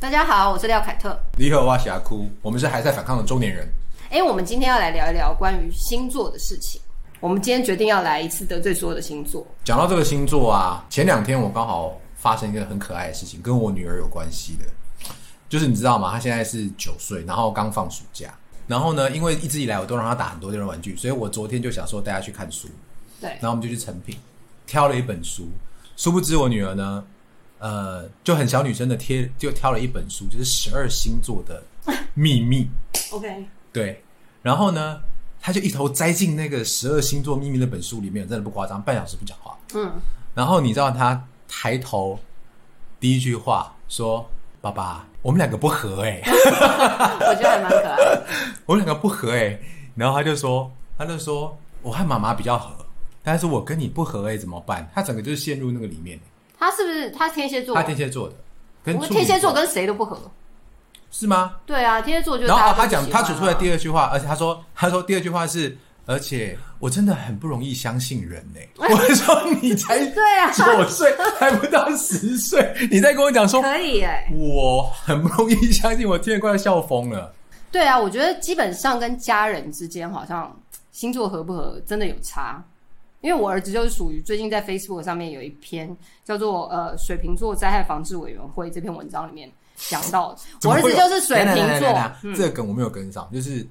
大家好，我是廖凯特。你好，我是阿哭，我们是还在反抗的中年人。哎，我们今天要来聊一聊关于星座的事情。我们今天决定要来一次得罪所有的星座。讲到这个星座啊，前两天我刚好发生一个很可爱的事情，跟我女儿有关系的。就是你知道吗？她现在是九岁，然后刚放暑假。然后呢，因为一直以来我都让她打很多电动玩具，所以我昨天就想说带她去看书。对，然后我们就去成品挑了一本书。殊不知我女儿呢，呃，就很小女生的贴，就挑了一本书，就是十二星座的 秘密。OK，对，然后呢，他就一头栽进那个十二星座秘密那本书里面，真的不夸张，半小时不讲话。嗯，然后你知道他抬头第一句话说：“爸爸，我们两个不合哎、我觉得还蛮可爱的。我们两个不合哎、然后他就说，他就说我和妈妈比较合，但是我跟你不合哎、怎么办？他整个就是陷入那个里面。他是不是他天蝎座？他天蝎座的，跟我们处女天蝎座跟谁都不合。是吗？对啊，天蝎座就是然后家都他讲不喜欢啊他指出来第二句话，而且他说他说第二句话是，而且我真的很不容易相信人呢、我说你才对啊九岁还不到十岁，你在跟我讲说可以哎、我很不容易相信，我听得快要笑疯了。对啊，我觉得基本上跟家人之间好像星座合不合真的有差。因为我儿子就是属于最近在 Facebook 上面有一篇叫做呃水瓶座灾害防治委员会这篇文章里面讲到，我儿子就是水瓶座这个梗我没有跟上，就是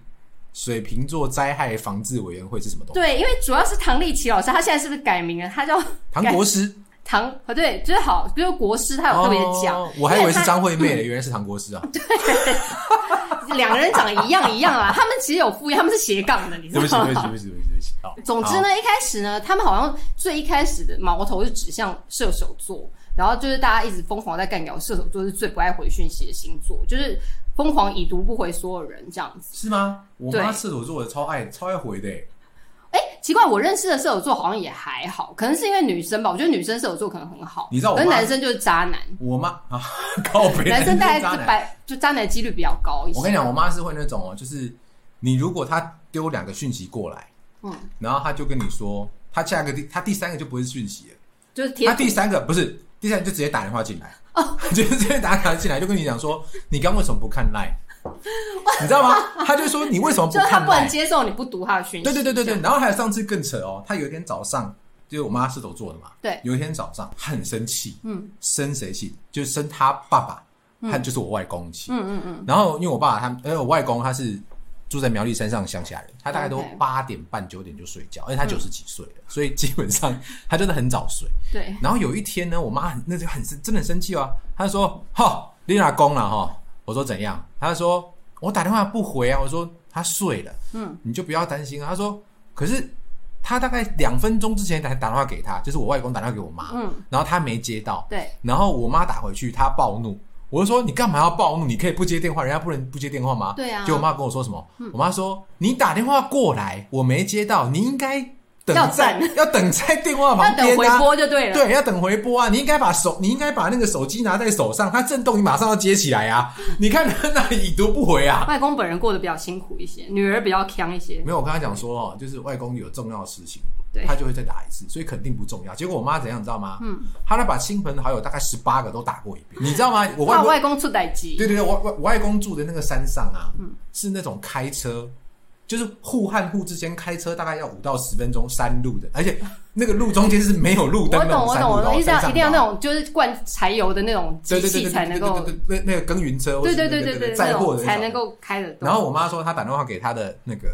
水瓶座灾害防治委员会是什么东西？对，因为主要是唐立奇老师，他现在是不是改名了？他叫唐国师，唐，啊对，就是好，比如国师，他有特别讲，哦我还以为是因张惠妹的，原来是唐国师啊！他两个人长得一样一样啊，他们其实有副业，他们是斜杠的，你知道吗？对不起，对不起，对不起，对不起。好总之呢，一开始呢，他们好像最一开始的矛头是指向射手座，然后就是大家一直疯狂在干掉射手座是最不爱回讯息的星座，就是疯狂已读不回所有人这样子。是吗？我对妈射手座的超爱超爱回的欸，哎，奇怪，我认识的射手座好像也还好，可能是因为女生吧，我觉得女生射手座可能很好，你知道我妈可是男生就是渣男，我妈啊，靠北，男生大概渣男就百就渣男的几率比较高一些。我跟你讲，我妈是会那种哦，就是你如果她丢两个讯息过来，嗯，然后她就跟你说，她下一个第她第三个就不是讯息了，就是贴她第三个不是第三个就直接打电话进来，哦 就是直接打电话进来，就跟你讲说，你刚为什么不看 line？你知道吗？他就说你为什么不看 就是他不能接受你不读他的讯息。对对对对对，然后还有上次更扯哦，他有一天早上，就是我妈是手做的嘛，对有一天早上他很生气，嗯，生谁气？就是生他爸爸，他就是我外公气，嗯嗯嗯，然后因为我爸他们，因为我外公他是住在苗栗山上的乡下人，他大概都八点半九点就睡觉，而且他九十几岁了，所以基本上 他真的很早睡。对，然后有一天呢，我妈很那就很生真的很生气哦，她就说：“哈，你老公了哈。”我说怎样？他说：“我打电话不回啊。”我说：“他睡了，嗯，你就不要担心啊。”他说：“可是他大概两分钟之前才打电话给他，就是我外公打电话给我妈，嗯，然后他没接到，对，然后我妈打回去，他暴怒。我就说你干嘛要暴怒？你可以不接电话，人家不能不接电话吗？对啊就我妈跟我说什么？我妈说你打电话过来，我没接到，你应该等要在等 要等在电话要旁边等回啊。拨就对了。对，要等回拨啊！你应该把手，你应该把那个手机拿在手上，它震动，你马上要接起来啊！你看他那里已读不回啊！外公本人过得比较辛苦一些，女儿比较强一些。没有，我跟他讲说哦，就是外公有重要的事情，他就会再打一次，所以肯定不重要。结果我妈怎样，你知道吗？嗯，她来把亲朋好友大概十八个都打过一遍，你知道吗？我外外公出歹机。对对对，我我我外公住的那个山上啊，是那种开车，就是户和户之间开车大概要五到十分钟山路的，而且那个路中间是没有路灯的。我懂，我懂，我一定要一定要那种就是灌柴油的那种机器才能够，那那个耕耘车，或对对对对对，载货的才能够开得动。然后我妈说她打电话给她的那个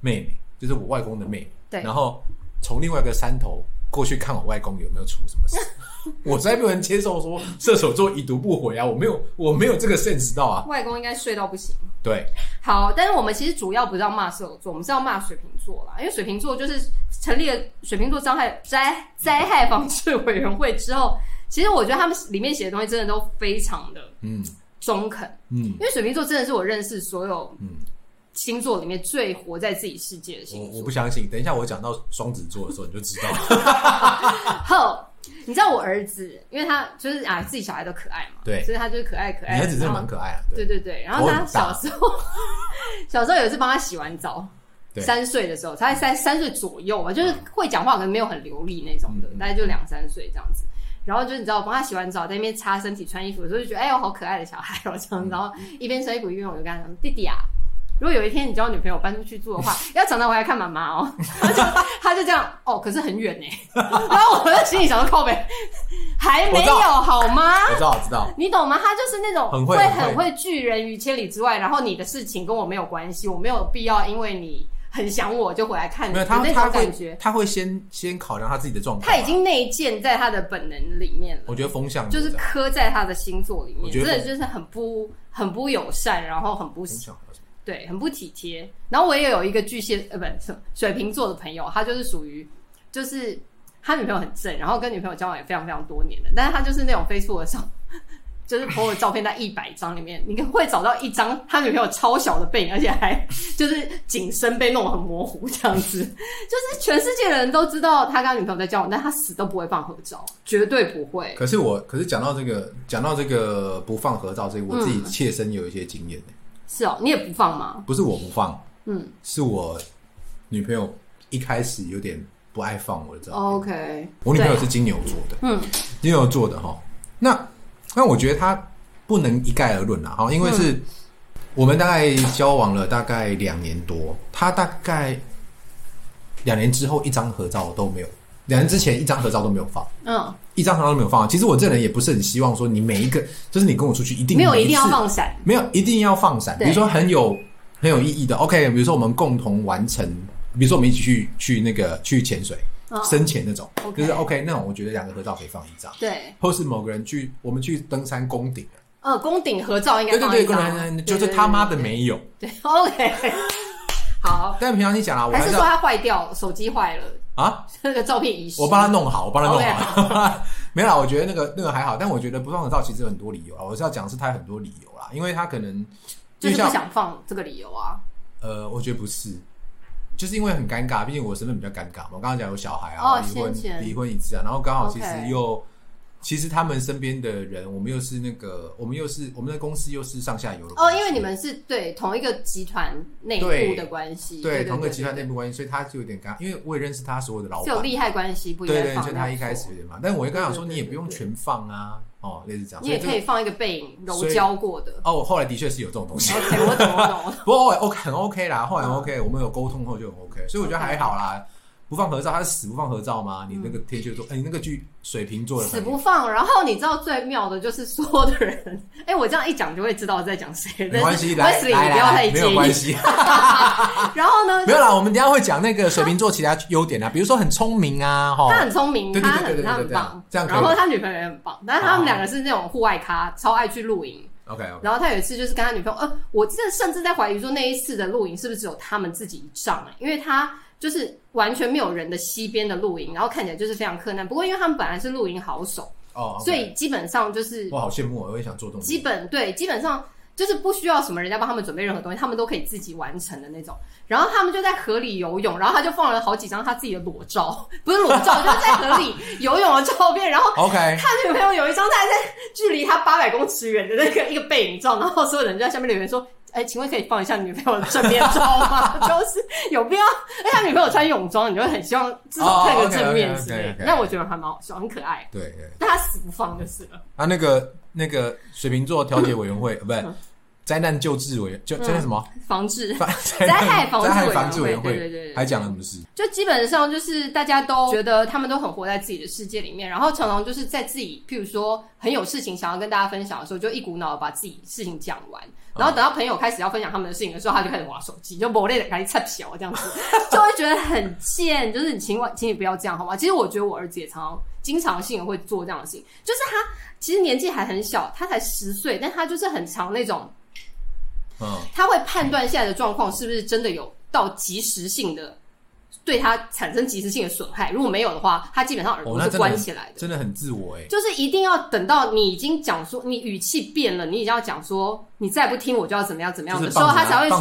妹妹，就是我外公的妹妹，对然后从另外一个山头过去看我外公有没有出什么事。我实在不能接受说射手座已读不回啊，我没有我没有这个 sense 到啊。外公应该睡到不行。对，好，但是我们其实主要不是要骂射手座，我们是要骂水瓶座啦，因为水瓶座就是成立了水瓶座灾害灾灾害防治委员会之后，其实我觉得他们里面写的东西真的都非常的嗯中肯，嗯因为水瓶座真的是我认识所有嗯，星座里面最活在自己世界的我星座我不。相信，等一下我讲到双子座的时候你就知道了。后，你知道我儿子，因为他就是啊自己小孩都可爱嘛，对所以他就是可爱可爱儿子真的然后蛮可爱啊，对对对，然后他小时候 小时候有一次帮他洗完澡，三岁的时候，他才三三岁左右吧，就是会讲话，可能没有很流利那种的，大概就两三岁这样子。然后就你知道，我帮他洗完澡，在那边擦身体、穿衣服的时候，就觉得哎呦好可爱的小孩哦这样，然后一边穿衣服一边我就跟他讲，弟弟啊。如果有一天你交女朋友搬出去住的话，要常常回来看妈妈哦。他就他就这样哦，可是很远呢。然后我在心里想说靠北，还没有好吗？我知道，我知道。你懂吗？他就是那种很会会很会拒人于千里之外，然后你的事情跟我没有关系，我没有必要因为你很想我就回来看你没有的那他他会种感觉。他会先先考量他自己的状况。他已经内建在他的本能里面了。我觉得风向就是刻在他的星座里面，我觉得真的就是很不很不友善，然后很不对，很不体贴。然后我也有一个巨蟹呃，不是水瓶座的朋友，他就是属于就是他女朋友很正，然后跟女朋友交往也非常非常多年的，但是他就是那种 Facebook 上。就是朋友照片在一百张里面，你会找到一张他女朋友超小的背影，而且还就是景深被弄得很模糊这样子。就是全世界的人都知道他跟他女朋友在交往，但他死都不会放合照，绝对不会。可是我，可是讲到这个，讲到这个不放合照这个，我自己嗯切身有一些经验、是哦，你也不放吗？不是我不放，嗯是我女朋友一开始有点不爱放我的照片。，OK，我女朋友是金牛座的，嗯金牛座的哈。那那我觉得她不能一概而论啦，哈，因为嗯是我们大概交往了大概两年多，她大概两年之后一张合照都没有，两年之前一张合照都没有放。嗯，一张合照都没有放。其实我这人也不是很希望说你每一个，就是你跟我出去一定没有一定要放闪，没有一定要放闪，比如说很有很有意义的，OK，比如说我们共同完成，比如说我们一起去去那个去潜水、嗯深潜那种。就是 OK 那种，我觉得两个合照可以放一张，对，或是某个人去我们去登山攻顶，呃，宫顶合照应该对对对，就是他妈的没有。对对，OK，好，但平常你讲啊，我是说它坏掉，手机坏了，啊，那个照片遗失，我帮他弄好，我帮他弄好。没有啦，我觉得那个那个还好，但我觉得不放合照其实有很多理由啊。我是要讲的是他有很多理由啦，因为他可能就是不想放这个理由啊，呃，我觉得不是，就是因为很尴尬，毕竟我身份比较尴尬嘛。我刚刚讲有小孩哦啊，离婚离婚一次啊，然后刚好其实又其实他们身边的人，我们又是那个，我们又是我们的公司又是上下游的哦，因为你们是对同一个集团内部的关系，对同一个集团内部关系，所以他就有点尴尬，因为我也认识他所有的老板，是有利害关系，不应对对，该放。所以他一开始有点嘛，但我就刚想说，对对对你也不用全放啊，哦，类似这样，你也可以放一个背影揉所以胶过的。哦，我后来的确是有这种东西。OK，我懂，我懂。不过 OK 很 OK 啦，后来很嗯 OK，、我们有沟通后就很 OK，所以我觉得还好啦。不放合照，他是死不放合照吗？你那个天蝎座，哎、你那个巨水瓶座的死不放。然后你知道最妙的就是所有的人，哎、我这样一讲就会知道在讲谁。没关系，但来来来。没有关系，然后呢，没有啦。我们等一下会讲那个水瓶座其他优点啊，比如说很聪明啊，哈他，很聪明，他很他很棒，这样然后他女朋友也很棒，但是他们两个是那种户外咖，超爱去露营。OK 然后他有一次就是跟他女朋友，呃，我这甚至在怀疑说那一次的露营是不是只有他们自己一仗欸？因为他就是完全没有人的西边的露营，然后看起来就是非常困难。不过因为他们本来是露营好手，哦所以基本上就是我好羡慕哦，我也想做这种。基本对，基本上就是不需要什么人家帮他们准备任何东西，他们都可以自己完成的那种。然后他们就在河里游泳，然后他就放了好几张他自己的裸照，不是裸照，就是在河里游泳的照片。然后 OK，他女朋友有一张他还在距离他八百公尺远的那个一个背影照，然后所有人就在下面留言说。哎，请问可以放一下女朋友的正面照吗？就是有必要？哎，他女朋友穿泳装，你就会很希望至少看个正面之类那我觉得还蛮好笑，很可爱。对对。但他死不放就是了。啊，那个那个水瓶座调解委员会，呃，不是灾难救治委员，就灾难什么？防治灾 灾害防治灾害委员会防治委员会对对对对还讲了什么事？就基本上就是大家都觉得他们都很活在自己的世界里面，然后常常就是在自己，譬如说很有事情想要跟大家分享的时候，就一股脑把自己事情讲完，然后等到朋友开始要分享他们的事情的时候，他就开始玩手机，就某类的开始插小这样子，就会觉得很贱。就是你请我，请你不要这样好吗？其实我觉得我儿子也常常经常性的会做这样的事情，就是他其实年纪还很小，他才十岁，但他就是很常那种。嗯，他会判断现在的状况是不是真的有到及时性的对他产生及时性的损害。如果没有的话，他基本上耳哦，朵是关起来的。真的很自我哎。就是一定要等到你已经讲说，你语气变了，你已经要讲说，你再不听我就要怎么样怎么样的时候，他才会说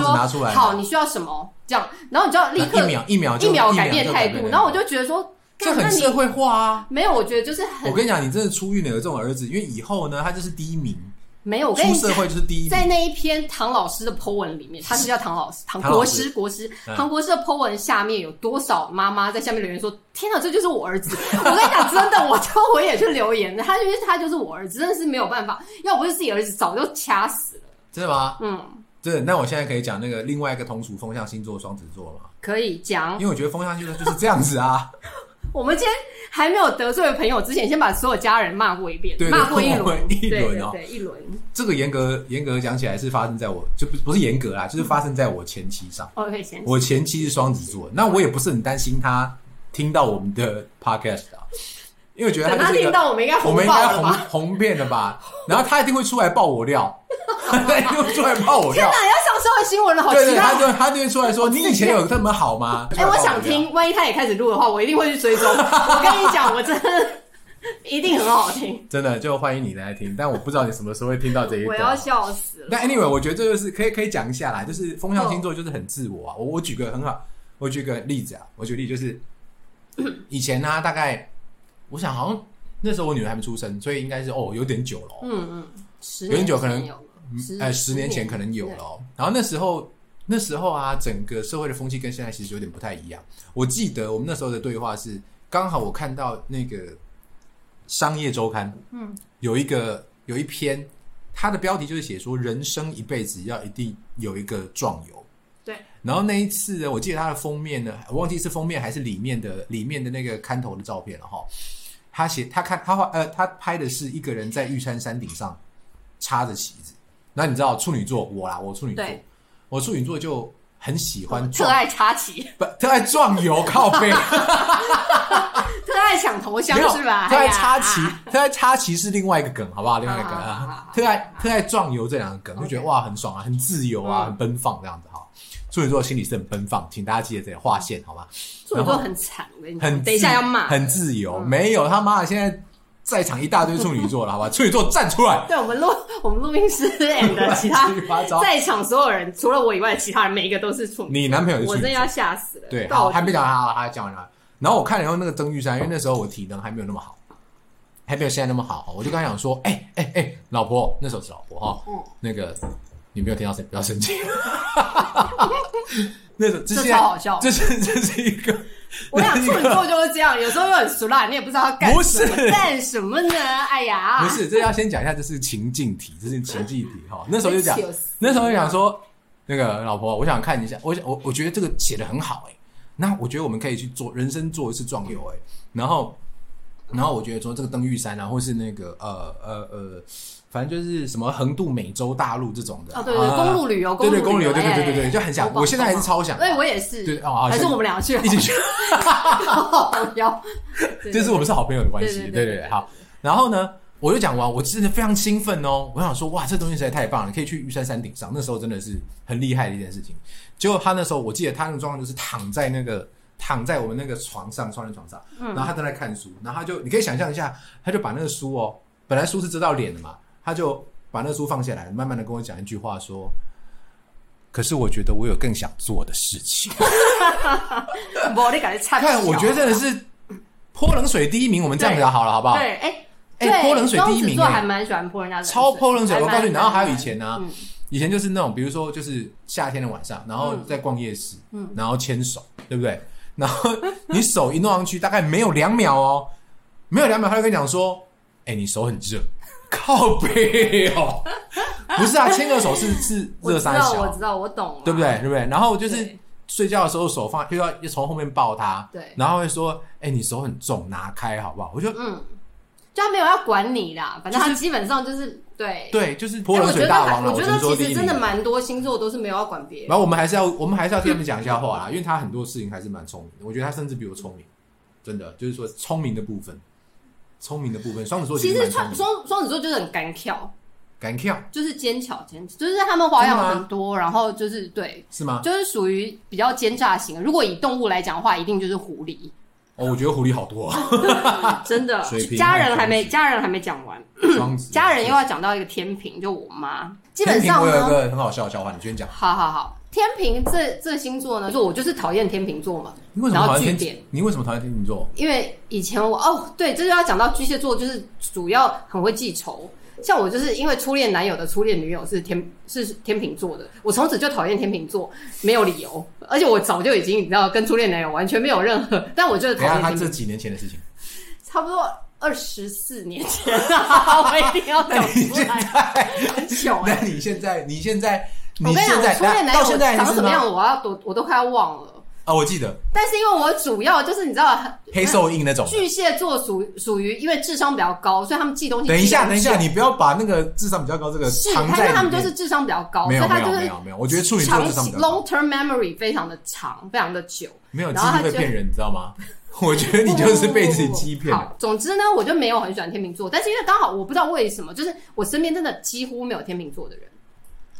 好，你需要什么这样，然后你就要立刻一秒一秒一秒改变态度，然后我就觉得说，这干那你很社会化啊。没有，我觉得就是很我跟你讲，你真的出狱了有这种儿子，因为以后呢，他就是第一名，没有，出社会就是第一。在那一篇唐老师的 po 文里面，他是叫唐老师，唐国师，国师，嗯唐国师的 po 文下面有多少妈妈在下面留言说：“天哪，这就是我儿子！” 我跟你讲，真的，我就我也去留言的，他就是他就是我儿子，真的是没有办法，要不是自己儿子，早就掐死了。真的吗？嗯，真的。那我现在可以讲那个另外一个同属风象星座双子座了吗？可以讲因。为我觉得风象星座就是这样子啊。我们今天还没有得罪朋友之前，先把所有家人骂过一遍，骂过一轮，一轮哦对对，一轮。这个严格严格讲起来是发生在我就不不是严格啦，就是发生在我前妻上。OK，先我前妻是双子座，那我也不是很担心他听到我们的 podcast 啊，因为我觉得他听到，我们应该我红们应该红遍了吧？然后他一定会出来爆我料，他一定会出来爆我料。天哪，要上社会新闻了，好对对，他！就他就会出来说：“你以前有这么好吗？”哎、我想听，万一他也开始录的话，我一定会去追踪。我跟你讲，我真的一定很好听，真的就欢迎你来听，但我不知道你什么时候会听到这一我要。笑死了。但 anyway，我觉得这就是可以可以讲一下啦，就是风象星座就是很自我啊。我我举个很好，我举个例子啊，我举例就是以前呢、大概我想好像那时候我女儿还没出生，所以应该是哦有点久了、哦，嗯嗯，十有点久可能哎，十呃十年前可能有了、哦。然后那时候那时候啊，整个社会的风气跟现在其实有点不太一样。我记得我们那时候的对话是，刚好我看到那个商业周刊，嗯，有一个有一篇，它的标题就是写说人生一辈子要一定有一个壮游。对，然后那一次呢，我记得它的封面呢，我忘记是封面还是里面的里面的那个看头的照片了哈。他写他看他画呃他拍的是一个人在玉山山顶上插着旗子。那你知道处女座我啦，我处女座，我处女座就很喜欢特爱插旗，不特爱撞油 靠背，特爱抢头香是吧？特爱插旗，特爱插旗是另外一个梗，好不好？另外一个梗特爱特爱撞油这两个梗，就觉得哇很爽啊，很自由啊，嗯很奔放这样子哈。处女座心里是很奔放，请大家记得这里划线好吗？处女座很惨，我跟你讲很等一下要骂。很自由，嗯没有他妈的现在在场一大堆处女座了，好吧？处女座站出来，对我们录我们录音室 and 其他 在场所有人，除了我以外其他人，每一个都是处女。你男朋友我真的要吓死了。对，好，还没讲好，还讲完了。然后我看了以后，那个曾玉山，因为那时候我体能还没有那么好，还没有现在那么好，我就跟他讲说，哎哎哎，老婆，那时候是老婆哈，嗯那个你没有听到谁，不要生气。那种这这是超好笑这是这是一个，我想处女座就是这样，有时候又很俗辣，你也不知道他干不什么是干什么呢？哎呀，不是，这要先讲一下，这是情境题，这是情境题哈。那时候就讲，那时候就讲说，那个老婆，我想看一下，我想我我觉得这个写的很好哎、那我觉得我们可以去做人生做一次壮游哎、然后然后我觉得说这个登玉山啊，或是那个呃呃呃，反正就是什么横渡美洲大陆这种的哦，对对，啊公路旅游，对对公路旅游，对对哎对对对，就很想，我现在还是超想，对，我也是。对哦还是我们俩去，一起去，好要。对这 是我们是好朋友的关系，对对对对对对对，好。然后呢，我就讲完，我真的非常兴奋哦，我想说，哇，这东西实在太棒了，可以去玉山山顶上，那时候真的是很厉害的一件事情。结果他那时候，我记得他那个状况就是躺在那个躺在我们那个床上，双人床上，然后他正在看书，然后他就你可以想象一下，他就把那个书哦，本来书是遮到脸的嘛，他就把那个书放下来，慢慢的跟我讲一句话说。可是我觉得我有更想做的事情。我你感觉差。看，我觉得真的是泼冷水第一名，我们这样子好了，好不好？对，哎哎对泼冷水第一名双子座哎还蛮喜欢泼人家的水，超泼冷水。我告诉你，然后还有以前呢、嗯以前就是那种，比如说就是夏天的晚上，然后在逛夜市，嗯然后牵手，对不对？然后你手一弄上去，大概没有两秒哦，没有两秒，他就跟你讲说：“哎、你手很热，靠背哦。”不是啊，牵个手是是热三我知道，我知，道，我懂了，对不对？对不对？然后就是睡觉的时候手放又要又从后面抱他，对然后会说：“哎、你手很重，拿开好不好？”我就嗯，就他没有要管你啦，反正他基本上就是对。对，就是哎泼冷水大王了。我觉得其实真的蛮多星座都是没有要管别人。然后我们还是要，我们还是要替他们讲一下话啦，因为他很多事情还是蛮聪明的。我觉得他甚至比我聪明，真的就是说聪明的部分，聪明的部分，双子座其实双双双子座就是很敢跳，敢跳？就是奸巧奸，就是他们花样很多，然后就是对，是吗？就是属于比较奸诈型的。如果以动物来讲的话，一定就是狐狸，哦，我觉得狐狸好多啊，真的家人还没家人还没讲完，家人又要讲到一个天平，就我妈。基本上，我有一个很好笑的笑话，你先讲。好好好，天平这这星座呢，就我就是讨厌天平座嘛。你为什么然讨厌天点？你为什么讨厌天秤座？因为以前我哦，对，这就要讲到巨蟹座，就是主要很会记仇。像我就是因为初恋男友的初恋女友是天是天秤座的，我从此就讨厌天秤座，没有理由，而且我早就已经你知道跟初恋男友完全没有任何，但我就是讨厌，他这几年前的事情，差不多二十四年前啊，我一定要讲出来，很久那哎、你现在，你现在，你我跟你讲，现在我初恋男友到现在还是吗长什么样，我要都我都快要忘了。啊，我记得但是因为我主要就是你知道，黑瘦印那种。巨蟹座属属于因为智商比较高，所以他们记东西等一下，等一下，你不要把那个智商比较高这个是，藏在。他因为他们就是智商比较高，没有没有所以他就是没有没有，我觉得处女座长期智商比较高 long term memory 非常的长，非常的久。没有记然后他会骗人，你知道吗？我觉得你就是被自己欺骗总之呢，我就没有很喜欢天秤座，但是因为刚好我不知道为什么，就是我身边真的几乎没有天秤座的人，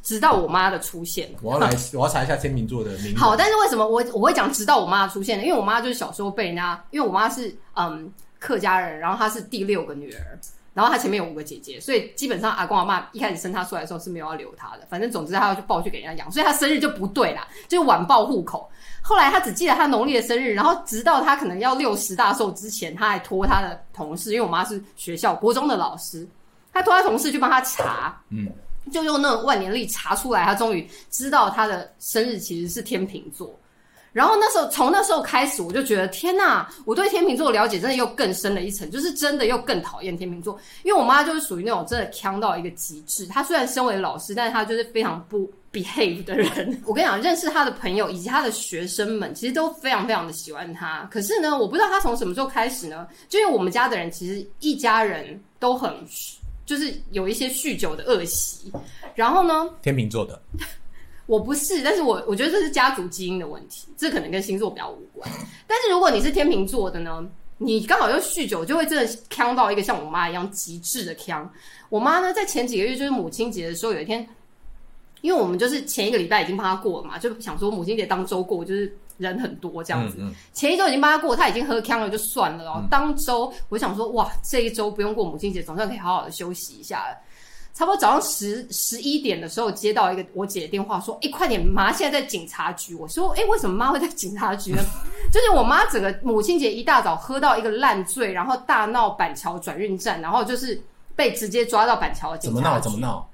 直到我妈的出现。我要来，我要查一下天秤座的名字。好，但是为什么我我会讲直到我妈的出现呢？因为我妈就是小时候被人家，因为我妈是嗯客家人，然后她是第六个女儿，然后她前面有五个姐姐，所以基本上阿公阿妈一开始生她出来的时候是没有要留她的，反正总之她要去报去给人家养，所以她生日就不对啦，就是晚报户口。后来她只记得她农历的生日，然后直到她可能要六十大寿之前，她还托她的同事，因为我妈是学校国中的老师，她托她同事去帮她查，嗯，就用那种万年历查出来，他终于知道他的生日其实是天秤座。然后那时候，从那时候开始，我就觉得天呐，我对天秤座了解真的又更深了一层，就是真的又更讨厌天秤座。因为我妈就是属于那种真的强到一个极致。她虽然身为老师，但是她就是非常不 behave 的人。我跟你讲，认识她的朋友以及她的学生们，其实都非常非常的喜欢她。可是呢，我不知道她从什么时候开始呢，就因为我们家的人其实一家人都很就是有一些酗酒的恶习，然后呢，天秤座的，我不是，但是我我觉得这是家族基因的问题，这可能跟星座比较无关。但是如果你是天秤座的呢，你刚好又酗酒，就会真的呛到一个像我妈一样极致的呛。我妈呢，在前几个月就是母亲节的时候，有一天，因为我们就是前一个礼拜已经帮她过了嘛，就想说母亲节当周过，就是人很多这样子。嗯嗯，前一周已经帮他过，他已经喝呛了，就算了哦。当周我想说，哇，这一周不用过母亲节，总算可以好好的休息一下了。差不多早上十十一点的时候，接到一个我姐的电话，说：“哎、快点，妈现在在警察局。”我说：“哎、为什么妈会在警察局呢？” 就是我妈整个母亲节一大早喝到一个烂醉，然后大闹板桥转运站，然后就是被直接抓到板桥的警察局。怎么闹？怎么闹？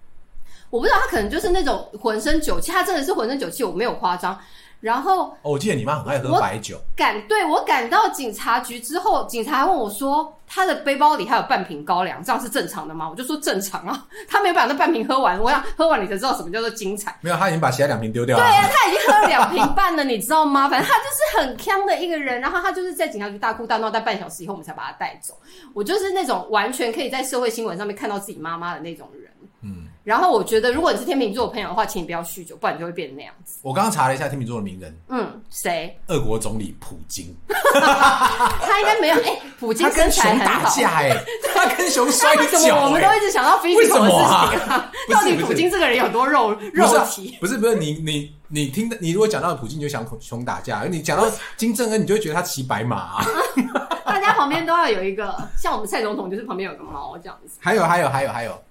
我不知道，他可能就是那种浑身酒气，他真的是浑身酒气，我没有夸张。然后哦，我记得你妈很爱喝白酒，赶对我赶到警察局之后，警察还问我说，他的背包里还有半瓶高粱，这样是正常的吗？我就说正常啊，他没有把那半瓶喝完，我想喝完你才知道什么叫做精彩。没有，他已经把其他两瓶丢掉了。对啊，他已经喝了两瓶半了，你知道吗？反正他就是很呛的一个人，然后他就是在警察局大哭大闹，但半小时以后我们才把他带走。我就是那种完全可以在社会新闻上面看到自己妈妈的那种人。嗯，然后我觉得，如果你是天秤座的朋友的话，请你不要酗酒，不然你就会变成那样子。我刚刚查了一下天秤座的名人，嗯，谁？俄国总理普京，他应该没有。哎、普京他跟身材很熊打好。架哎，他跟熊摔为什跤么我们都哎，一直想到为 physical 的什么啊事情啊？不是到底不是普京这个人有多肉不肉是啊体？不是不是你你你听的，你如果讲到普京，你就想熊打架；你讲到 金正恩，你就会觉得他骑白马啊。大家旁边都要有一个，像我们蔡总统就是旁边有个猫这样子。还有还有还有还有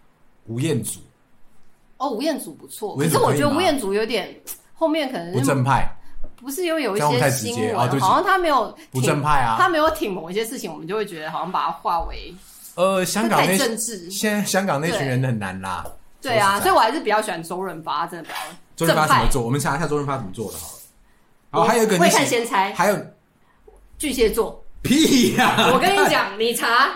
吴彦祖哦，吴彦祖不错，可是我觉得吴彦祖有点后面可能不正派，不是因为有一些新闻，好像他没有不挺正派啊他没有挺某一些事情，我们就会觉得好像把他化为呃，香港那政治。现在香港那群人很难啦。对啊，所以我还是比较喜欢周润发，真的比较周润发怎么做？我们查一下周润发怎么做的好了。好，我还有一个未看先猜，还有巨蟹座。屁呀！我跟你讲，你查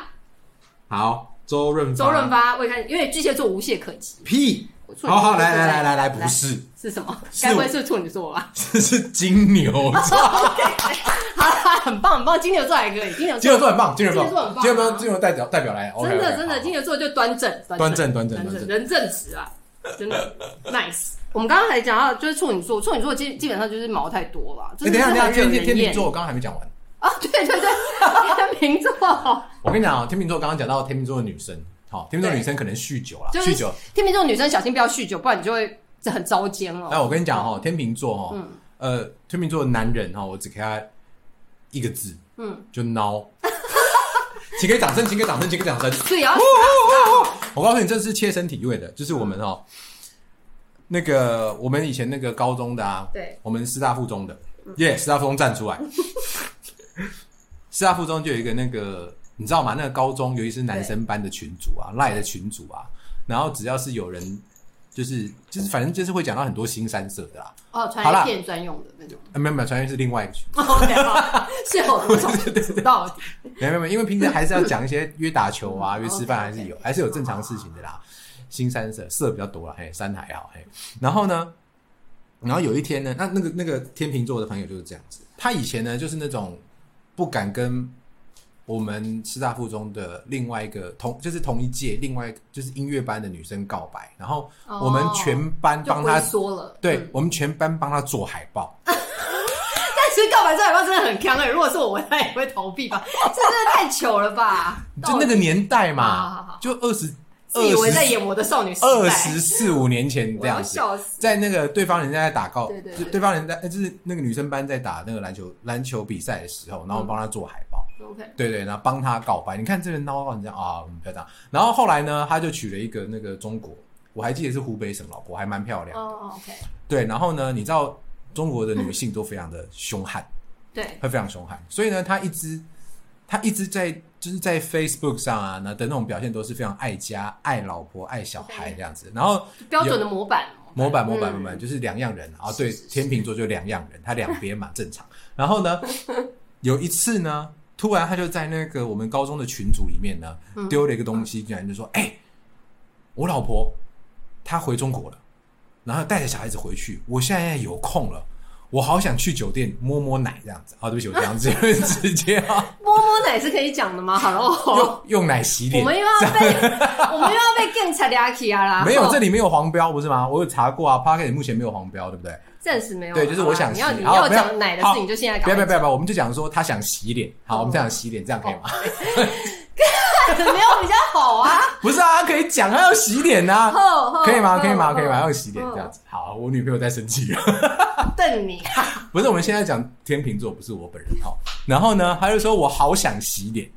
好，周润发，周润发未看，因为巨蟹座无懈可击。屁。好好，来来来来来，不是，是什么？是该不会是处女座吧？这 是金牛 座。好啦，很棒很棒，金牛座还可以，金牛金牛座很棒，金牛座金牛座很棒啊金牛座金牛代表代表来，真的真的，金牛座就端正端正端正端端正人正直啊，真的 nice。我们刚刚才讲到就是处女座，处女座基基本上就是毛太多了，哎，等一下，等一下，天秤座我刚刚还没讲完。啊，对对对，天秤座 我跟你讲啊，天秤座刚刚讲到天秤座的女生，好，天秤座女生可能酗酒啦，就是酗酒。天秤座女生小心不要酗酒，不然你就会很糟奸哦。哎，我跟你讲哈，天秤座哈嗯，呃，天秤座的男人哈，我只给他一个字，嗯，就孬。请给掌声，请给掌声，请给掌声。所以要我告诉你，这是切身体会的，就是我们哦，那个我们以前那个高中的啊，对，我们师大附中的，耶、师大附中站出来，师大附中就有一个那个，你知道吗？那个高中尤其是男生班的群组啊，赖的群组啊，然后只要是有人，就是就是反正就是会讲到很多新三色的啦。哦，传片专用的那种。啊，没有没有，传言是另外一个群，OK，好是有多少知道底？没有没有因为平时还是要讲一些约打球啊、嗯 约吃饭，还是有还是有正常事情的啦。新三色色比较多了，嘿，三还好，嘿。然后呢，然后有一天呢，那那个那个天秤座的朋友就是这样子，他以前呢就是那种不敢跟我们师大附中的另外一个同就是同一届另外就是音乐班的女生告白，然后我们全班帮她，龟缩了。嗯对我们全班帮她做海报。但其实告白做海报真的很坑哎，如果是我，我也会逃避吧。这真的太糗了吧？就那个年代好好嘛好，就二十自以为在演我的少女时代，二十四五年前这样子，笑死。在那个对方人家在打告，对对对方人家呃就是那个女生班在打那个篮球篮球比赛的时候，然后帮他做海报，OK，对对，然后帮他告白。你看这个人家啊，很漂亮。然后后来呢，他就娶了一个那个中国，我还记得是湖北省老婆，还蛮漂亮。哦，OK，对，然后呢，你知道中国的女性都非常的凶悍，对，会非常凶悍，所以呢，他一直他一直在就是在 Facebook 上啊，那的那种表现都是非常爱家、爱老婆、爱小孩这样子。然后标准的模板，模板模板模嗯板就是两样人啊，对，天秤座就两样人，他两边嘛正常。然后呢，有一次呢，突然他就在那个我们高中的群组里面呢，嗯丢了一个东西，竟然就说：“哎、我老婆她回中国了，然后带着小孩子回去，我现在有空了。”我好想去酒店摸摸奶这样子啊！对不起，我这样子直接啊，摸摸奶是可以讲的吗？Hello，用用奶洗脸。我们又要被 我们又要被更查俩起啊啦！没有，吼这里没有黄标不是吗？我有查过啊 p a r k e t 目前没有黄标，对不对？暂时没有。对，就是我想洗你要你要要讲奶的事情，就现在不要不要不要不要，我们就讲说他想洗脸，好，哦我们这样洗脸，这样可以吗？讲，没有比较好啊。不是啊，他可以讲他要洗脸呐，可以吗？可以吗？可以吗？要洗脸吼这样子。好，我女朋友在生气了。瞪你啊！不是，我们现在讲天秤座，不是我本人哈。然后呢，他就说我好想洗脸。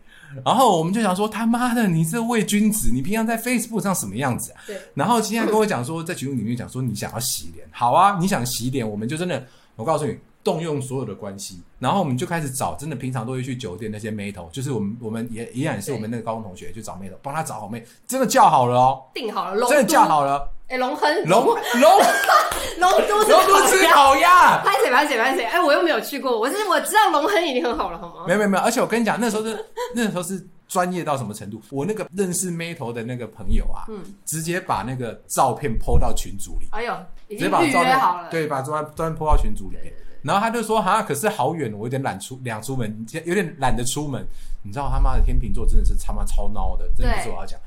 然后我们就想说，他妈的，你这伪君子，你平常在 Facebook 上什么样子啊？对，然后今天跟我讲说，在群组里面讲说你想要洗脸，好啊，你想洗脸，我们就真的，我告诉你，动用所有的关系，然后我们就开始找，真的平常都会去酒店那些妹头，就是我们我们也依然是我们那个高中同学去找妹头，帮他找好妹，真的叫好了哦，定好了龙，真的叫。好了，哎，龙亨龙 龙龙都是龙都吃烤鸭。拍谁拍谁拍谁！哎，我又没有去过，我是我知道龙亨已经很好了，好吗没？有没有没有，而且我跟你讲，那时候是那时候是专业到什么程度？我那个认识妹头的那个朋友啊，嗯，直接把那个照片 PO 到群组里，哎呦，已直接经预把照片约好了。对，把照片照片 PO 到群组里面。然后他就说：“哈，可是好远，我有点懒出两出门，有点懒得出门。你知道他妈的天秤座真的是他妈超孬的，真的不是我要讲。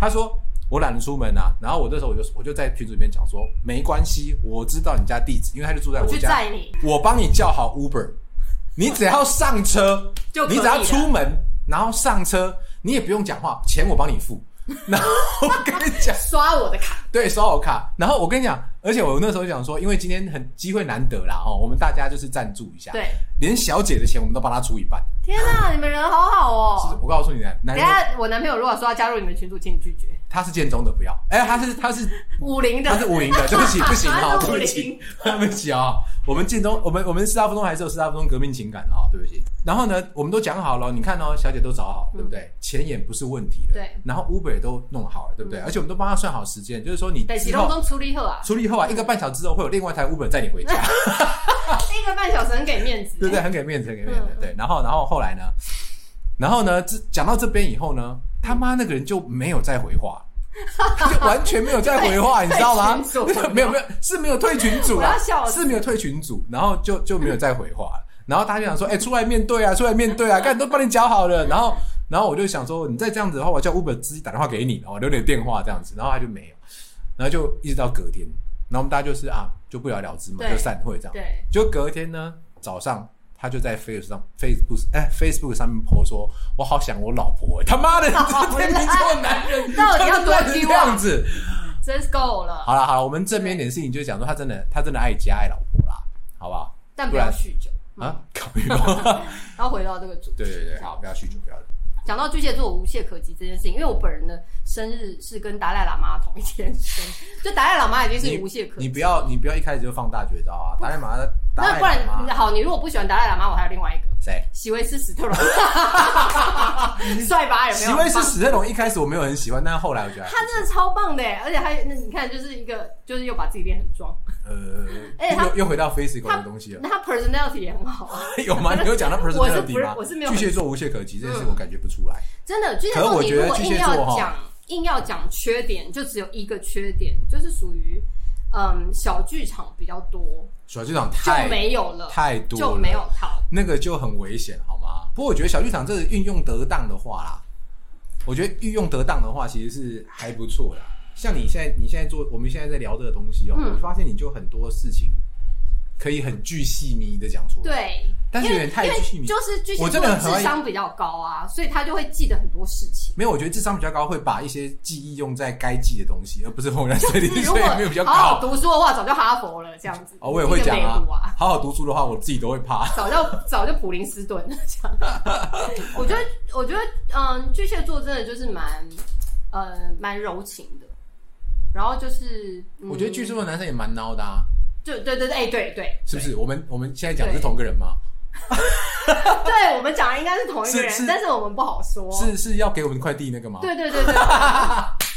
他说我懒得出门啊，然后我那时候我就我就在群组里面讲说，没关系，我知道你家地址，因为他就住在我家，载你，我帮你叫好 Uber，你只要上车，就你只要出门，然后上车，你也不用讲话，钱我帮你付。然后我跟你讲，刷我的卡。对，刷我卡。然后我跟你讲，而且我那时候就讲说，因为今天很机会难得啦，哦，我们大家就是赞助一下，，对，连小姐的钱我们都帮她出一半。天哪，你们人好好是哦。我告诉你，男等一下我男朋友如果说要加入你们群组，请你拒绝。他是建中的，不要。哎，他是他是武林的他是武林的，对不起，不行啊，他是武林对不起，对不起啊。我们建中，我们我们师大附中还是有师大附中革命情感啊，对不起。然后呢，我们都讲好了，你看哦，小姐都找好，对不对？钱也不是问题了，对。然后 Uber 也都弄好了，对不对？嗯而且我们都帮他算好时间，就是说你对，启之后动中处理后啊，处理后啊，一个半小时之后会有另外一台 Uber 载你回家。一个半小时很给面子。对不对？很给面子，很给面子。嗯对，然后然后后来呢？然后呢？这讲到这边以后呢，他妈那个人就没有再回话，他 就完全没有再回话，你知道吗？没有没有，是没有退群组啊是没有退群组，然后就就没有再回话了。然后大家就想说，哎、出来面对啊，出来面对啊，看都帮你讲好了。然后然后我就想说，你再这样子的话，我叫 Uber 自己打电话给你，哦，留点电话这样子。然后他就没有，然后就一直到隔天，然后我们大家就是啊，就不了了之嘛，就散会这样。对，就隔天呢，早上他就在 Facebook 上 Facebook 哎 Facebook 上面 po 说，我好想我老婆、欸，他妈的，这天秤座男人 到底要多他妈的这子。真是够了。好了好了，我们正面一点事情就是讲说，他真的他真的爱家爱老婆啦，好不好？但不要酗酒。啊，考虑过。然后回到这个主题，对对对，好，不要酗酒，不要。讲到巨蟹座无懈可击这件事情，因为我本人的生日是跟达赖喇嘛同一天生，就达赖喇嘛已经是无懈可击。你不要你不要一开始就放大绝招啊！达赖马达达赖那不然好，你如果不喜欢达赖喇嘛，我还有另外一个谁？席维斯史特龙，帅吧？有没有？席维斯史特龙一开始我没有很喜欢，但是后来我觉得他真的超棒的耶，而且他那你看，就是一个就是又把自己变很壮，呃，而且他又又回到 physical 他的东西了。那他 personality 也很好啊，有吗？你有讲到 personality？我是没有巨蟹座无懈可击，这件事我感觉不出来。真的。巨蟹可是我座，你如果硬要讲硬要讲缺点，就只有一个缺点，就是属于嗯小剧场比较多，小剧场就太没有了，太多了就没有套。那个就很危险，好吗？不过我觉得小剧场这个运用得当的话啦，我觉得运用得当的话，其实是还不错的。像你现在，你现在做，我们现在在聊这个东西哦，嗯我发现你就很多事情可以很巨细迷的讲出来。，对，但是有点太巨细迷。就是巨蟹我座智商比较高啊，所以他就会记得很多事情。没有，我觉得智商比较高，会把一些记忆用在该记的东西，而不是轰然水里，如所以果没有比较好好高。读书的话，早就哈佛了，这样子。哦，我也会讲啊，好好读书的话，我自己都会怕。早就早就普林斯顿了这样。我觉得，我觉得，嗯，巨蟹座真的就是蛮，呃，蛮柔情的。然后就是，嗯我觉得巨蟹座的男生也蛮孬的啊，对对对，哎对对，是不是我们我们现在讲是同个人吗？对，我们讲的应该是同一个人，但是我们不好说。是是要给我们快递那个吗？对对对对，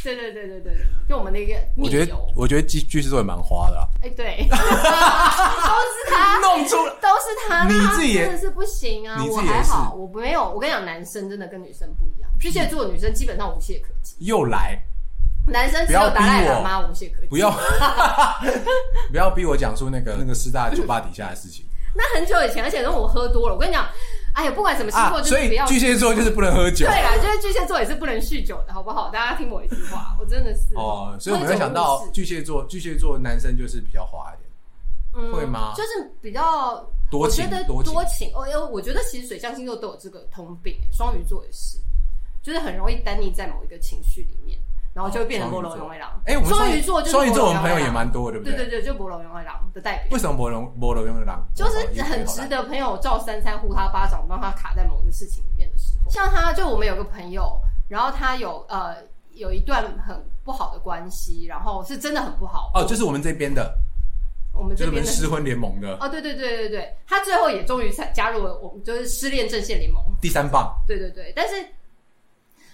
对对对对对，就我们那个。我觉得我觉得巨巨蟹座也蛮花的啊。哎对，都是他弄出了，都是他，你自己真的是不行啊！我还好，我没有。我跟你讲，男生真的跟女生不一样，巨蟹座女生基本上无懈可击。又来。男生只有达赖喇嘛无懈可击。不要 不要逼我讲出那个那个师大酒吧底下的事情 那很久以前，而且因为我喝多了，我跟你讲，哎呀，不管什么星座，啊！所以就是不要。巨蟹座就是不能喝酒对啦，就是巨蟹座也是不能酗酒的，好不好？大家听我一句话，我真的是哦，所以我没有想到巨蟹座，巨蟹座男生就是比较花一点，嗯会吗就是比较多情我觉得多情哦，因为我觉得其实水象星座都有这个通病，双鱼座也是，就是很容易单溺在某一个情绪里面，然后就会变成哦波罗龙一郎。哎，我们双鱼座就是双鱼座，我们朋友也蛮多的，对不对？对对，就波罗龙一郎的代表。为什么博龙博龙用的狼？就是很值得朋友照三餐呼他巴掌，帮他卡在某个事情里面的时候。像他，就我们有个朋友，然后他有呃有一段很不好的关系，然后是真的很不好哦，就是我们这边的，我们这边的失婚联盟的哦，对对对对对，他最后也终于参加入了我们就是失恋阵线联盟。第三棒，对对对，但是，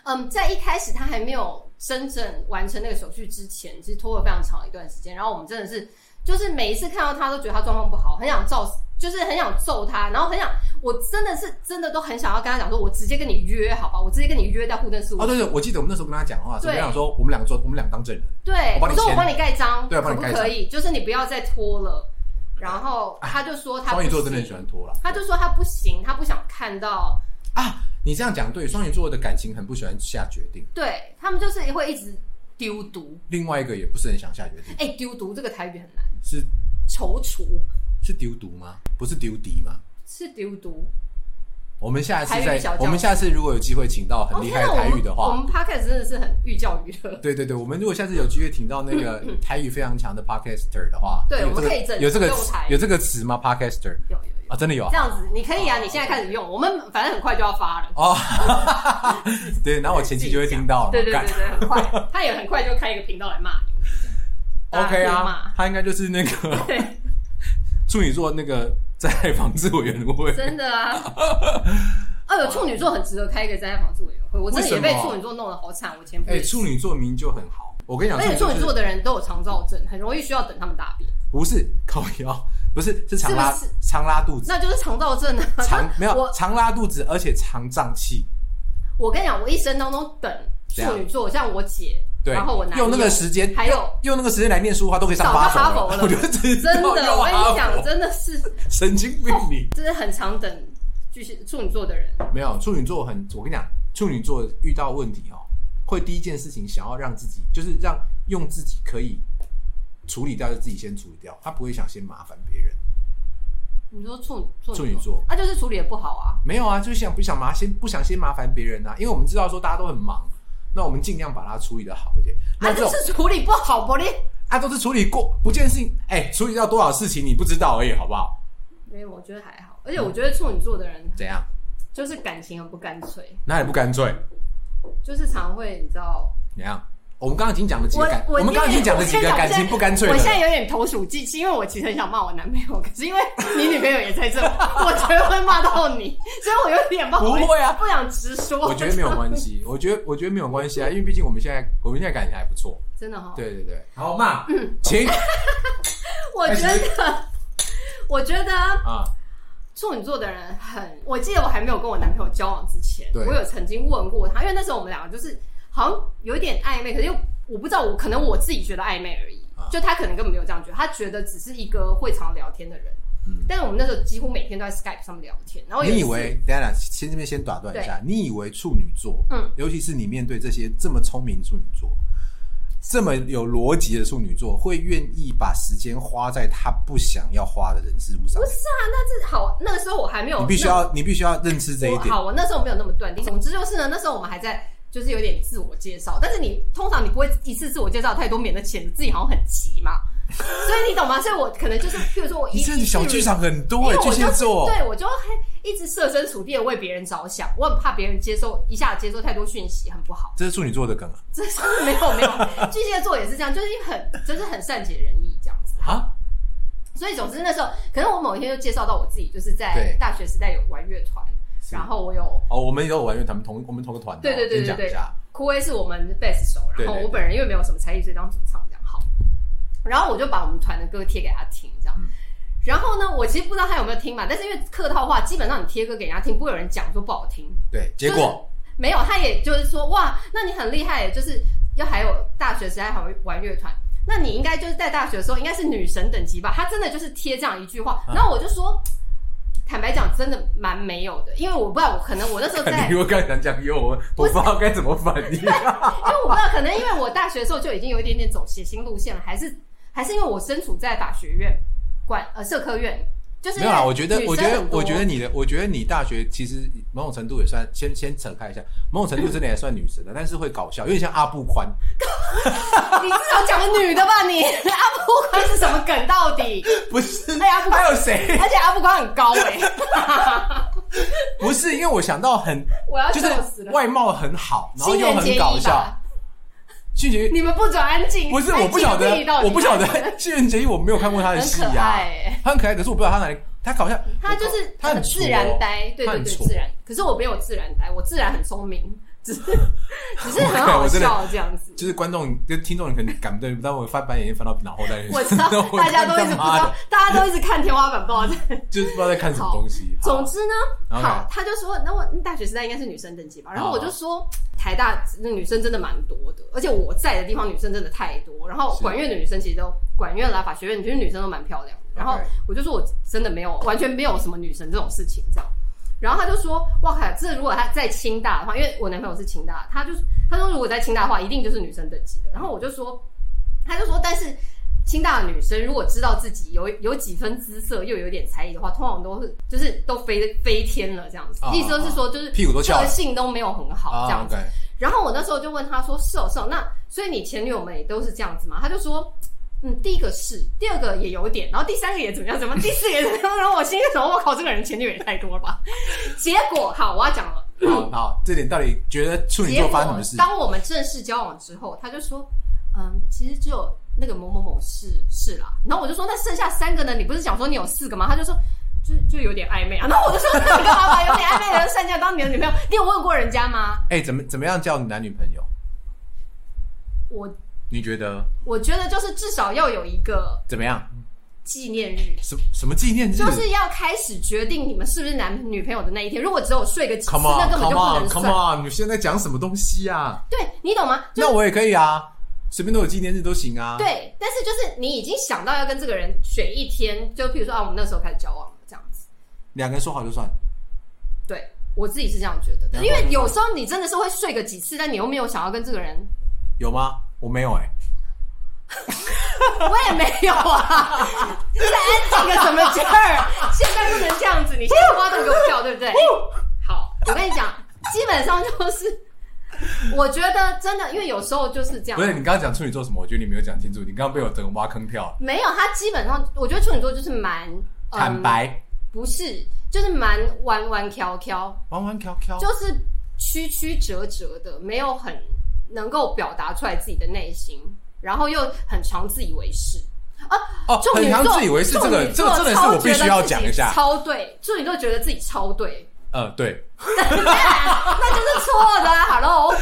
嗯，在一开始他还没有真正完成那个手续之前，其实拖了非常长一段时间。然后我们真的是，就是每一次看到他都觉得他状况不好，很想揍，就是很想揍他，然后很想，我真的是真的都很想要跟他讲说，我直接跟你约好吧，我直接跟你约在户政事务哦，对对，我记得我们那时候跟他讲话，是对我想说我们两个做，我们两个当证人，对，我帮你签说我帮你盖章，可对啊帮你盖章不可以？就是你不要再拖了。然后他就说他双鱼座真的很喜欢拖了。他就说他不行，他不想看到，啊，你这样讲对，双鱼座的感情很不喜欢下决定，对他们就是会一直丢毒。另外一个也不是很想下决定，哎、丢毒这个台语很难，是踌躇是丢毒吗？不是丢敌吗？是丢毒。我们下一次再我们下次如果有机会请到很厉害的台语的话，哦我们们 podcast 真的是很寓教于乐。对对对，我们如果下次有机会请到那个台语非常强的 podcaster 的话，对我们可以整有这个有这个词吗？podcaster？有有有，啊，真的有啊？这样子你可以啊，你现在开始用，我们反正很快就要发了。哦，对，然后我前期就会听到对对对对，很快，他也很快就开一个频道来骂你。OK 啊，他应该就是那个对，处女座那个在防治委员会，真的啊。哦，有处女座很值得开一个灾害防治委员会，我真的也被处女座弄得好惨，我前夫哎。处女座明明就很好，我跟你讲，而且处女座的人都有肠燥症，很容易需要等他们大便，不是靠腰，不是是常拉是不是常拉肚子，那就是肠燥症啊。常没有我常拉肚子，而且常胀气。我跟你讲，我一生当中等处女座，像我姐，对，然后我拿用那个时间，还有用用那个时间来念书的话，都可以上哈佛了。我就知道真的，我跟你讲，真的是，神经病你。就是很常等巨蟹处女座的人，没有处女座很，我跟你讲，处女座遇到问题哦，会第一件事情想要让自己，就是让用自己可以处理掉，就自己先处理掉，他不会想先麻烦别人。你说处处处女座。他、就是处理的不好啊。没有啊，就是想不想麻先不想先麻烦别人啊，因为我们知道说大家都很忙，那我们尽量把它处理的好一点。那就是处理不好，不哩？啊都是处理过不见事情，哎、处理到多少事情你不知道而已，好不好？没有，我觉得还好。而且我觉得处女座的人怎样？就是感情很不干脆，哪里不干脆？就是常会你知道，怎样？我们刚刚已经讲了几个感，我们刚刚已经讲了几个感情不干脆我现在有点投鼠忌器，因为我其实很想骂我男朋友，可是因为你女朋友也在这，我觉得会骂到你，所以我有点不不会啊，不想直说。我觉得没有关系，我觉得我觉得没有关系啊，因为毕竟我们现在我们现在感情还不错，真的哈。对对对，好骂，请。我觉得，我觉得啊，处女座的人很，我记得我还没有跟我男朋友交往之前，我有曾经问过他，因为那时候我们两个就是。好像有一点暧昧，可是又我不知道，我可能我自己觉得暧昧而已，就他可能根本没有这样觉得，他觉得只是一个会常聊天的人。嗯，但是我们那时候几乎每天都在 Skype 上面聊天。然后你以为，等下先这边先打断一下，你以为处女座，嗯，尤其是你面对这些这么聪明处女座，这么有逻辑的处女座，会愿意把时间花在他不想要花的人事物上？不是啊，那是好，那个时候我还没有，你必须要你必须要认知这一点。好，我那时候没有那么断定。总之就是呢，那时候我们还在。就是有点自我介绍，但是你通常你不会一次自我介绍太多，免得显得自己好像很急嘛。所以你懂吗？所以我可能就是，譬如说我一次小剧场很多，巨蟹座，对我就会一直设身处地的为别人着想，我很怕别人接受一下接受太多讯息，很不好。这是处女座的梗啊？这是没有没有，巨蟹座也是这样，就是很就是很善解人意这样子啊。所以总之那时候，可能我某一天就介绍到我自己，就是在大学时代有玩乐团。然后我有哦，我们也有玩乐团，同我们同个团。对对对对对。酷威是我们贝斯手，然后我本人因为没有什么才艺，所以当主唱这样好。然后我就把我们团的歌贴给他听，这样。然后呢，我其实不知道他有没有听嘛，但是因为客套话，基本上你贴歌给人家听，不会有人讲说不好听。对，结果没有，他也就是说哇，那你很厉害，就是要还有大学时代还玩乐团，那你应该就是在大学的时候应该是女神等级吧？他真的就是贴这样一句话，然后我就说。坦白讲，真的蛮没有的，因为我不知道，我可能我那时候在，你我刚才讲有，我不知道该怎么反应。因为我不知道，可能因为我大学的时候就已经有一点点走写心路线了，还是还是因为我身处在法学院管呃社科院。没有啊，我觉得，我觉得，我觉得你的，我觉得你大学其实某种程度也算，先先扯开一下，某种程度真的也算女神的，但是会搞笑，有点像阿布宽。你至少讲个女的吧？你 阿布宽是什么梗到底？不是，哎，阿布宽有谁？而且阿布宽很高哎。不是，因为我想到很，我要就是外貌很好，然后又很搞笑。俊杰，你们不准安静！不是，我不晓得，我不晓得。俊杰，我没有看过他的戏呀，他很可爱，可是我不知道他哪里，他好像，他就是他很自然呆，对对对，自然。可是我没有自然呆，我自然很聪明。只是 只是很好笑这样子，就是观众就听众可能感不对，但我翻白眼翻到脑后在。我知道 大家都一直不知道，大家都一直看天花板，不知道在 就是不知道在看什么东西。总之呢，好，他就说，那我大学时代应该是女生等级吧？然后我就说，台大那女生真的蛮多的，而且我在的地方女生真的太多。然后管院的女生其实都管院啦，法学院其实女生都蛮漂亮的。然后我就说我真的没有完全没有什么女神这种事情这样。然后他就说：“哇靠，这如果他在清大的话，因为我男朋友是清大，他就他说如果在清大的话，一定就是女生等级的。然后我就说，他就说，但是清大的女生如果知道自己有有几分姿色，又有点才艺的话，通常都是就是都飞飞天了这样子。意思就是说，就是屁股都翘，个性都没有很好这样子。然后我那时候就问他说：是哦是哦，那所以你前女友们也都是这样子吗？他就说。”嗯，第一个是，第二个也有点，然后第三个也怎么样？怎么第四个也怎么样？然后我心里想，我靠，这个人前女友也太多了吧？结果，好，我要讲了。好，好，这点到底觉得处女座发生什么事？当我们正式交往之后，他就说，嗯，其实只有那个某某某是是啦。然后我就说，那剩下三个呢？你不是讲说你有四个吗？他就说，就就有点暧昧啊。然后我就说，那你干嘛把有点暧昧的人剩下当你的女朋友？你有问过人家吗？哎，怎么怎么样叫男女朋友？我。你觉得？我觉得就是至少要有一个怎么样纪念日？什什么纪念日？就是要开始决定你们是不是男女朋友的那一天。如果只有睡个几次，那根本就不能算。Come on，你现在讲什么东西啊？对你懂吗？那我也可以啊，随便都有纪念日都行啊。对，但是就是你已经想到要跟这个人选一天，就譬如说啊，我们那时候开始交往了，这样子。两个人说好就算。对我自己是这样觉得的，因为有时候你真的是会睡个几次，但你又没有想要跟这个人有吗？我没有哎，我也没有啊！你在安静个什么劲儿？现在不能这样子，你现在挖洞给我跳，对不对？好，我跟你讲，基本上就是，我觉得真的，因为有时候就是这样。不是你刚刚讲处女座什么？我觉得你没有讲清楚。你刚刚被我整个挖坑跳。没有，他基本上，我觉得处女座就是蛮坦白，不是，就是蛮弯弯挑挑，弯弯挑挑，就是曲曲折折的，没有很。能够表达出来自己的内心，然后又很常自以为是。哦，很处女座常自以为是这个，这个真的是我必须要讲一下。超对，处女座觉得自己超对，呃，对，那就是错的啊！Hello，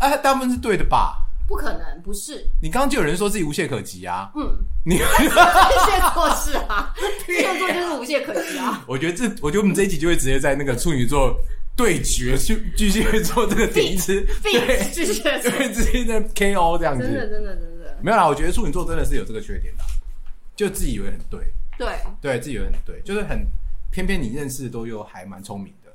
哎，大部分是对的吧？不可能，不是，你刚刚就有人说自己无懈可击啊，嗯，你，巨蟹座是啊，巨蟹座就是无懈可击啊。我觉得这，我觉得我们这一集就会直接在那个处女座对决巨巨蟹座这个点一次，必 对，巨蟹座。就，会直接在 KO 这样子。真的。真的真的，没有啦，我觉得处女座真的是有这个缺点的，就自己以为很对，对。对自己以为很对，就是很偏偏你认识的都又还蛮聪明的，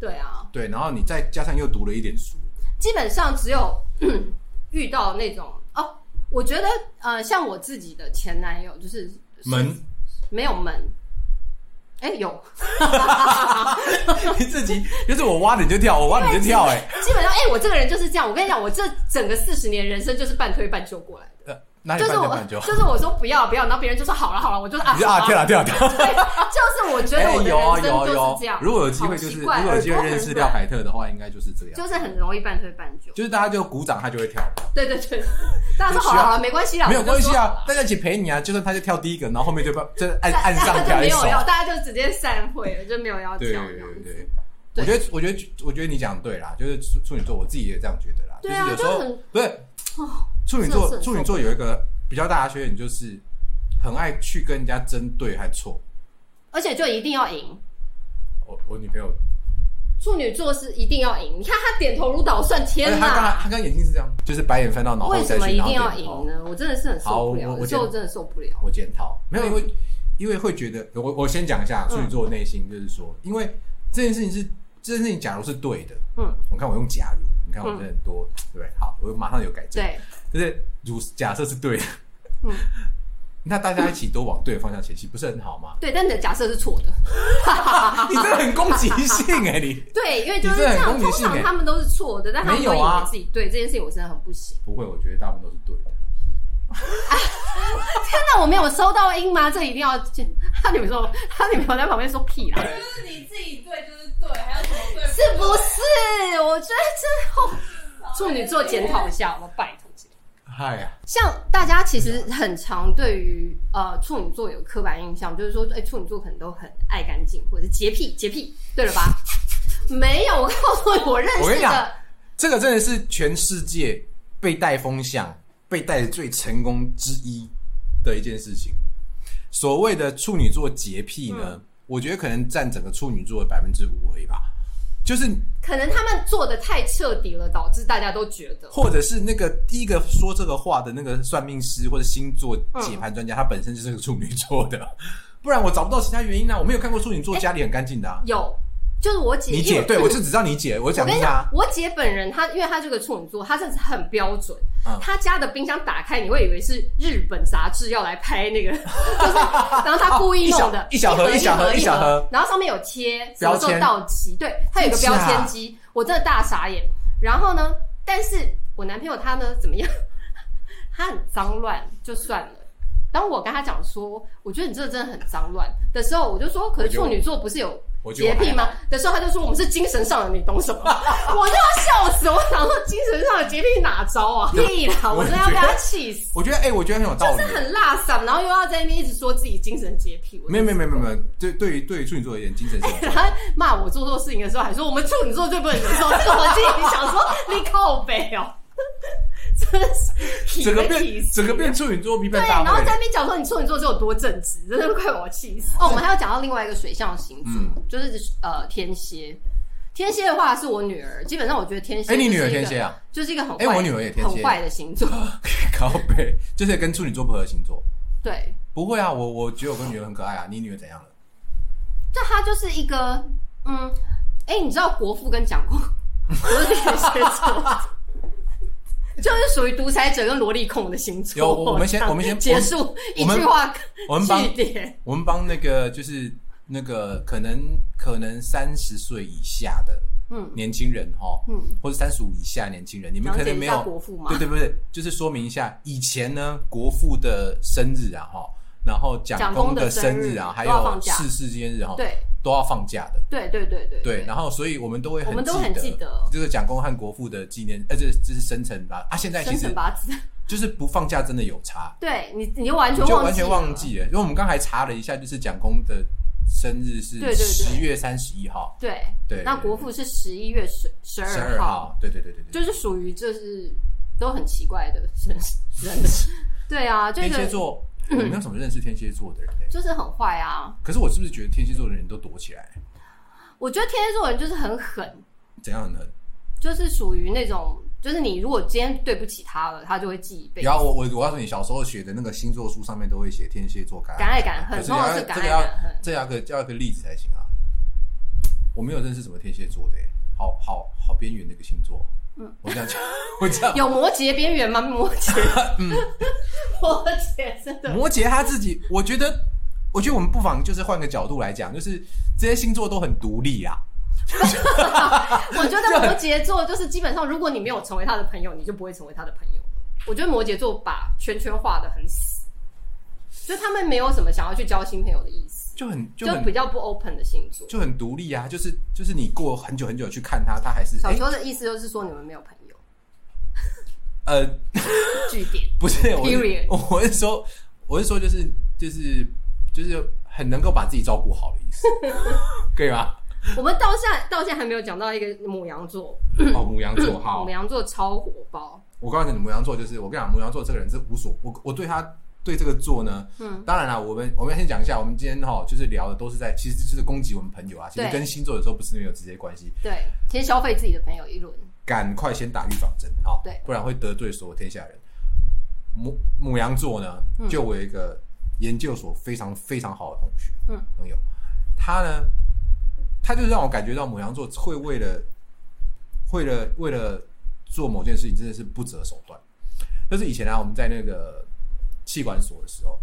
对啊，对，然后你再加上又读了一点书，基本上只有 遇到那种哦，我觉得呃，像我自己的前男友就是门。没有门，哎有，你自己就是我挖你就跳，我挖你就跳、哎，基本上哎我这个人就是这样，我跟你讲，我这整个四十年人生就是半推半就过来的。就是我 就是我说不要不要，然后别人就说好了好了，我就啊就啊跳了跳了跳了。对，就是我觉得我的有啊人生就是有啊有啊这样。如果有机会，就是如果有机会认识廖软凯特的话，应该就是这样。就是很容易半推半就。就是大家就鼓掌，他就会跳，对对对，大家说好了好了，没关系啦，没有关系啊大家一起陪你啊。就算他就跳第一个，然后后面就把就按按上大家就跳一首。没有要，大家就直接散会了，就没有要跳。对对对，我觉得我觉得我觉得你讲得对啦，就是处处女座，我自己也这样觉得啦。对啊就是有时候就很不是哦处女座处女座有一个比较大的缺点，就是很爱去跟人家争对还错。而且就一定要赢。我我女朋友，处女座是一定要赢，你看他点头如捣蒜，天哪。她刚刚眼睛是这样，就是白眼翻到脑后为什么一定要赢呢？我真的是很受不了，我我有时候真的受不了。我检讨，没有，嗯因为、因为会觉得，我我先讲一下处女座的内心，就是说，因为这件事情是这件事情，假如是对的，嗯，我看我用假如，你看我真的很多，对不对？好，我马上有改正，对，就是如假设是对的，嗯，那大家一起都往对的方向前进，不是很好吗？对，但你的假设是错的。你真的很攻击性哎、你对，因为就是这样，通常他们都是错的，但他们都以没有啊为自己对这件事情，我真的很不行。不会，我觉得大部分都是对的。天哪，我没有收到音吗？这一定要他女朋友，他女朋友在旁边说屁啦，就是你自己对就是对，还有什么对？是不是？我觉得这后处女座检讨一下，我拜托像大家其实很常对于呃处女座有刻板印象，就是说，哎、处女座可能都很爱干净，或者是洁癖，洁癖，对了吧？没有，我告诉你，我认识的，这个真的是全世界被带风向、被带的最成功之一的一件事情。所谓的处女座洁癖呢，嗯我觉得可能占整个处女座的百分之五而已吧。就是可能他们做的太彻底了，导致大家都觉得，或者是那个第一个说这个话的那个算命师或者星座嗯解盘专家，他本身就是个处女座的，不然我找不到其他原因啊。我没有看过处女座家里很干净的啊。有，就是我姐，你姐对我就只知道你姐，我讲一下。我姐本人她，因为她这个处女座，她真的是很标准。嗯她家的冰箱打开，你会以为是日本杂志要来拍那个，就是，然后他故意弄的，一小盒一一小盒盒一小盒然后上面有贴什么时候标签到期，对，它有一个标签机，我真的大傻眼。然后呢，但是我男朋友他呢怎么样？他很脏乱就算了。当我跟他讲说，我觉得你这个真的很脏乱的时候，我就说，可是处女座不是有我洁癖吗？的时候，他就说我们是精神上的，你懂什么？我就要笑死！我想说精神上的洁癖哪招啊？屁啦！我真的要被他气死，我觉得哎、我觉得很有道理。就是很辣嗓，然后又要在那边一直说自己精神洁癖。我没有没有没有没有对对于对于处女座而言，精神洁癖他骂我做错事情的时候，还说我们处女座最不能忍受这个，我心里想说你靠北哦，真的是整个变整个变处女座批对，判大会然后在那。边讲说你处女座是有多正直，真的快把我气死。哦，我们还要讲到另外一个水象星座，嗯就是呃天蝎。天蝎的话是我女儿，基本上我觉得天蝎。哎你女儿天蝎啊？就是一个很坏，哎我女儿也天蝎很坏的星座。靠背就是跟处女座不合的星座。对，不会啊，我我觉得我跟女儿很可爱啊。你女儿怎样了？就她就是一个嗯，哎、你知道国父跟蒋公我是天蝎座。就是属于独裁者跟萝莉控的星座。有我们先我们先结束一句话，我们帮句点。我们帮那个就是那个可能可能三十岁以下的嗯年轻人哈，嗯，或者三十五以下年轻人，你们可能没有国父嘛对对不对？就是说明一下，以前呢，国父的生日啊哈，然后讲讲公的生日啊，还有逝世纪念日哈，对都要放假的。对对对对对，然后所以我们都会我们都很记得。这个蒋公和国父的纪念，呃，这这是生辰八啊，现在其生实辰八字，就是不放假真的有差，对你你就完全就完全忘记了，因为我们刚才查了一下，就是蒋公的生日是对对对。十月三十一号，对对那国父是十一月十十十二二号，对对对对对，就是属于就是都很奇怪的生生日，对啊，这天蝎个座，我没有什么认识天蝎座的人嘞。就是很坏啊。可是我是不是觉得天蝎座的人都躲起来？我觉得天蝎座人就是很狠，怎样狠？就是属于那种，就是你如果今天对不起他了，他就会记一辈子然。后我我我告诉你，小时候学的那个星座书上面都会写天蝎座敢敢爱敢恨可是通常是敢爱敢恨这要个要个例子才行啊。我没有认识什么天蝎座的耶，好好好边缘的一个星座。嗯，我这样讲，我这样有摩羯边缘吗？摩羯，嗯，摩羯真的摩羯他自己，我觉得，我觉得我们不妨就是换个角度来讲，就是这些星座都很独立啊。我觉得摩羯座就是基本上，如果你没有成为他的朋友，你就不会成为他的朋友了。我觉得摩羯座把圈圈画的很死，就他们没有什么想要去交新朋友的意思，就很就比较不 open 的星座。就很独立啊，就是就是你过很久很久去看他，他还是哎小球的意思就是说你们没有朋友，呃据点。不是我我是说我是说就是就是就是很能够把自己照顾好的意思，可以吗？我们到现在到现在还没有讲到一个母羊座，哦，母羊座 好母，羊座超火爆，我告诉你，母羊座就是我跟你讲，母羊座这个人是无所我我对他对这个座呢，嗯，当然了，我们我们要先讲一下，我们今天哈就是聊的都是在其实就是攻击我们朋友啊，其实跟星座有时候不是没有直接关系，对，先消费自己的朋友一轮，赶快先打预防针好，对。不然会得罪所有天下人。母母羊座呢，嗯。就我有一个研究所非常非常好的同学，嗯，朋友，他呢，他就让我感觉到母羊座会为了为了为了做某件事情，真的是不择手段。就是以前啊，我们在那个气管所的时候，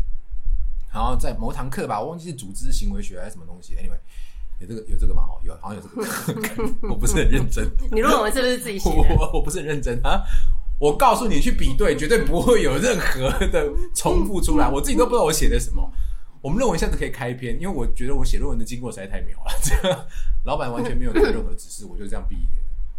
然后在某堂课吧，我忘记是组织行为学还是什么东西，anyway，有这个有这个吗？哦，有，好像有这个，我不是很认真。你论文是不是自己写我的？我我不是很认真啊！我告诉你，去比对，绝对不会有任何的重复出来。我自己都不知道我写的什么。我们论文下次可以开篇，因为我觉得我写论文的经过实在太妙了。这样，老板完全没有给任何指示，我就这样毕业。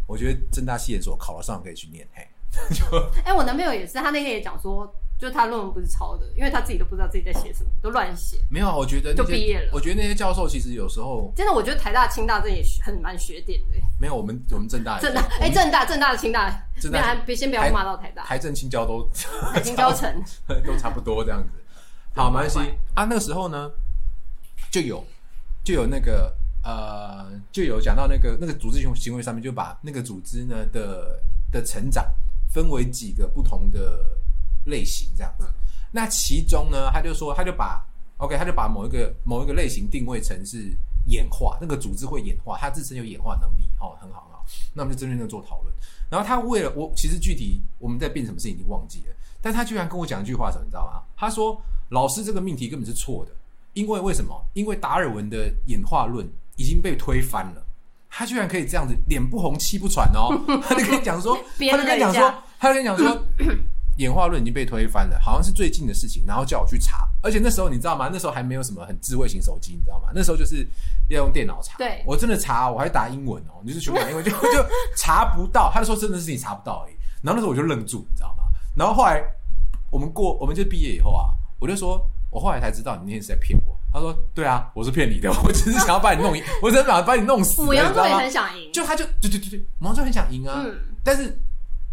我觉得正大系研所考了上可以去念，嘿，就哎、我男朋友也是，他那天也讲说，就他论文不是抄的，因为他自己都不知道自己在写什么，都乱写。没有啊。我觉得就毕业了我觉得那些教授其实有时候真的，我觉得台大、清大这也很蛮学点的。没有我们我们正大正大，哎、正大、正大的清大，别先不要台骂到台大，台政青交都 台青交城。都差不多这样子。好，没关系啊。那个时候呢，就有就有那个呃，就有讲到那个那个组织行行为上面，就把那个组织呢的的成长分为几个不同的类型这样子。那其中呢，他就说，他就把 OK，他就把某一个某一个类型定位成是演化，那个组织会演化，它自身有演化能力，哦，很好很好。那我们就针对那做讨论。然后他为了我，其实具体我们在变什么事情已经忘记了，但他居然跟我讲一句话，什么你知道吗？他说：“老师这个命题根本是错的，因为为什么？因为达尔文的演化论已经被推翻了。”他居然可以这样子，脸不红气不喘哦，他就跟你讲说，他就跟你讲说，他就跟你讲说，演化论已经被推翻了，好像是最近的事情，然后叫我去查，而且那时候你知道吗？那时候还没有什么很智慧型手机，你知道吗？那时候就是要用电脑查，对我真的查，我还打英文哦，你就是全部打英文，就 就查不到。他就说真的是你查不到而已。然后那时候我就愣住，你知道吗？然后后来我们过，我们就毕业以后啊，我就说，我后来才知道你那天是在骗我。他说，对啊，我是骗你的，我只是想要把你弄赢，我只是想把你弄死，母羊座也很想赢，就他就对对对对，母羊座很想赢啊。嗯但是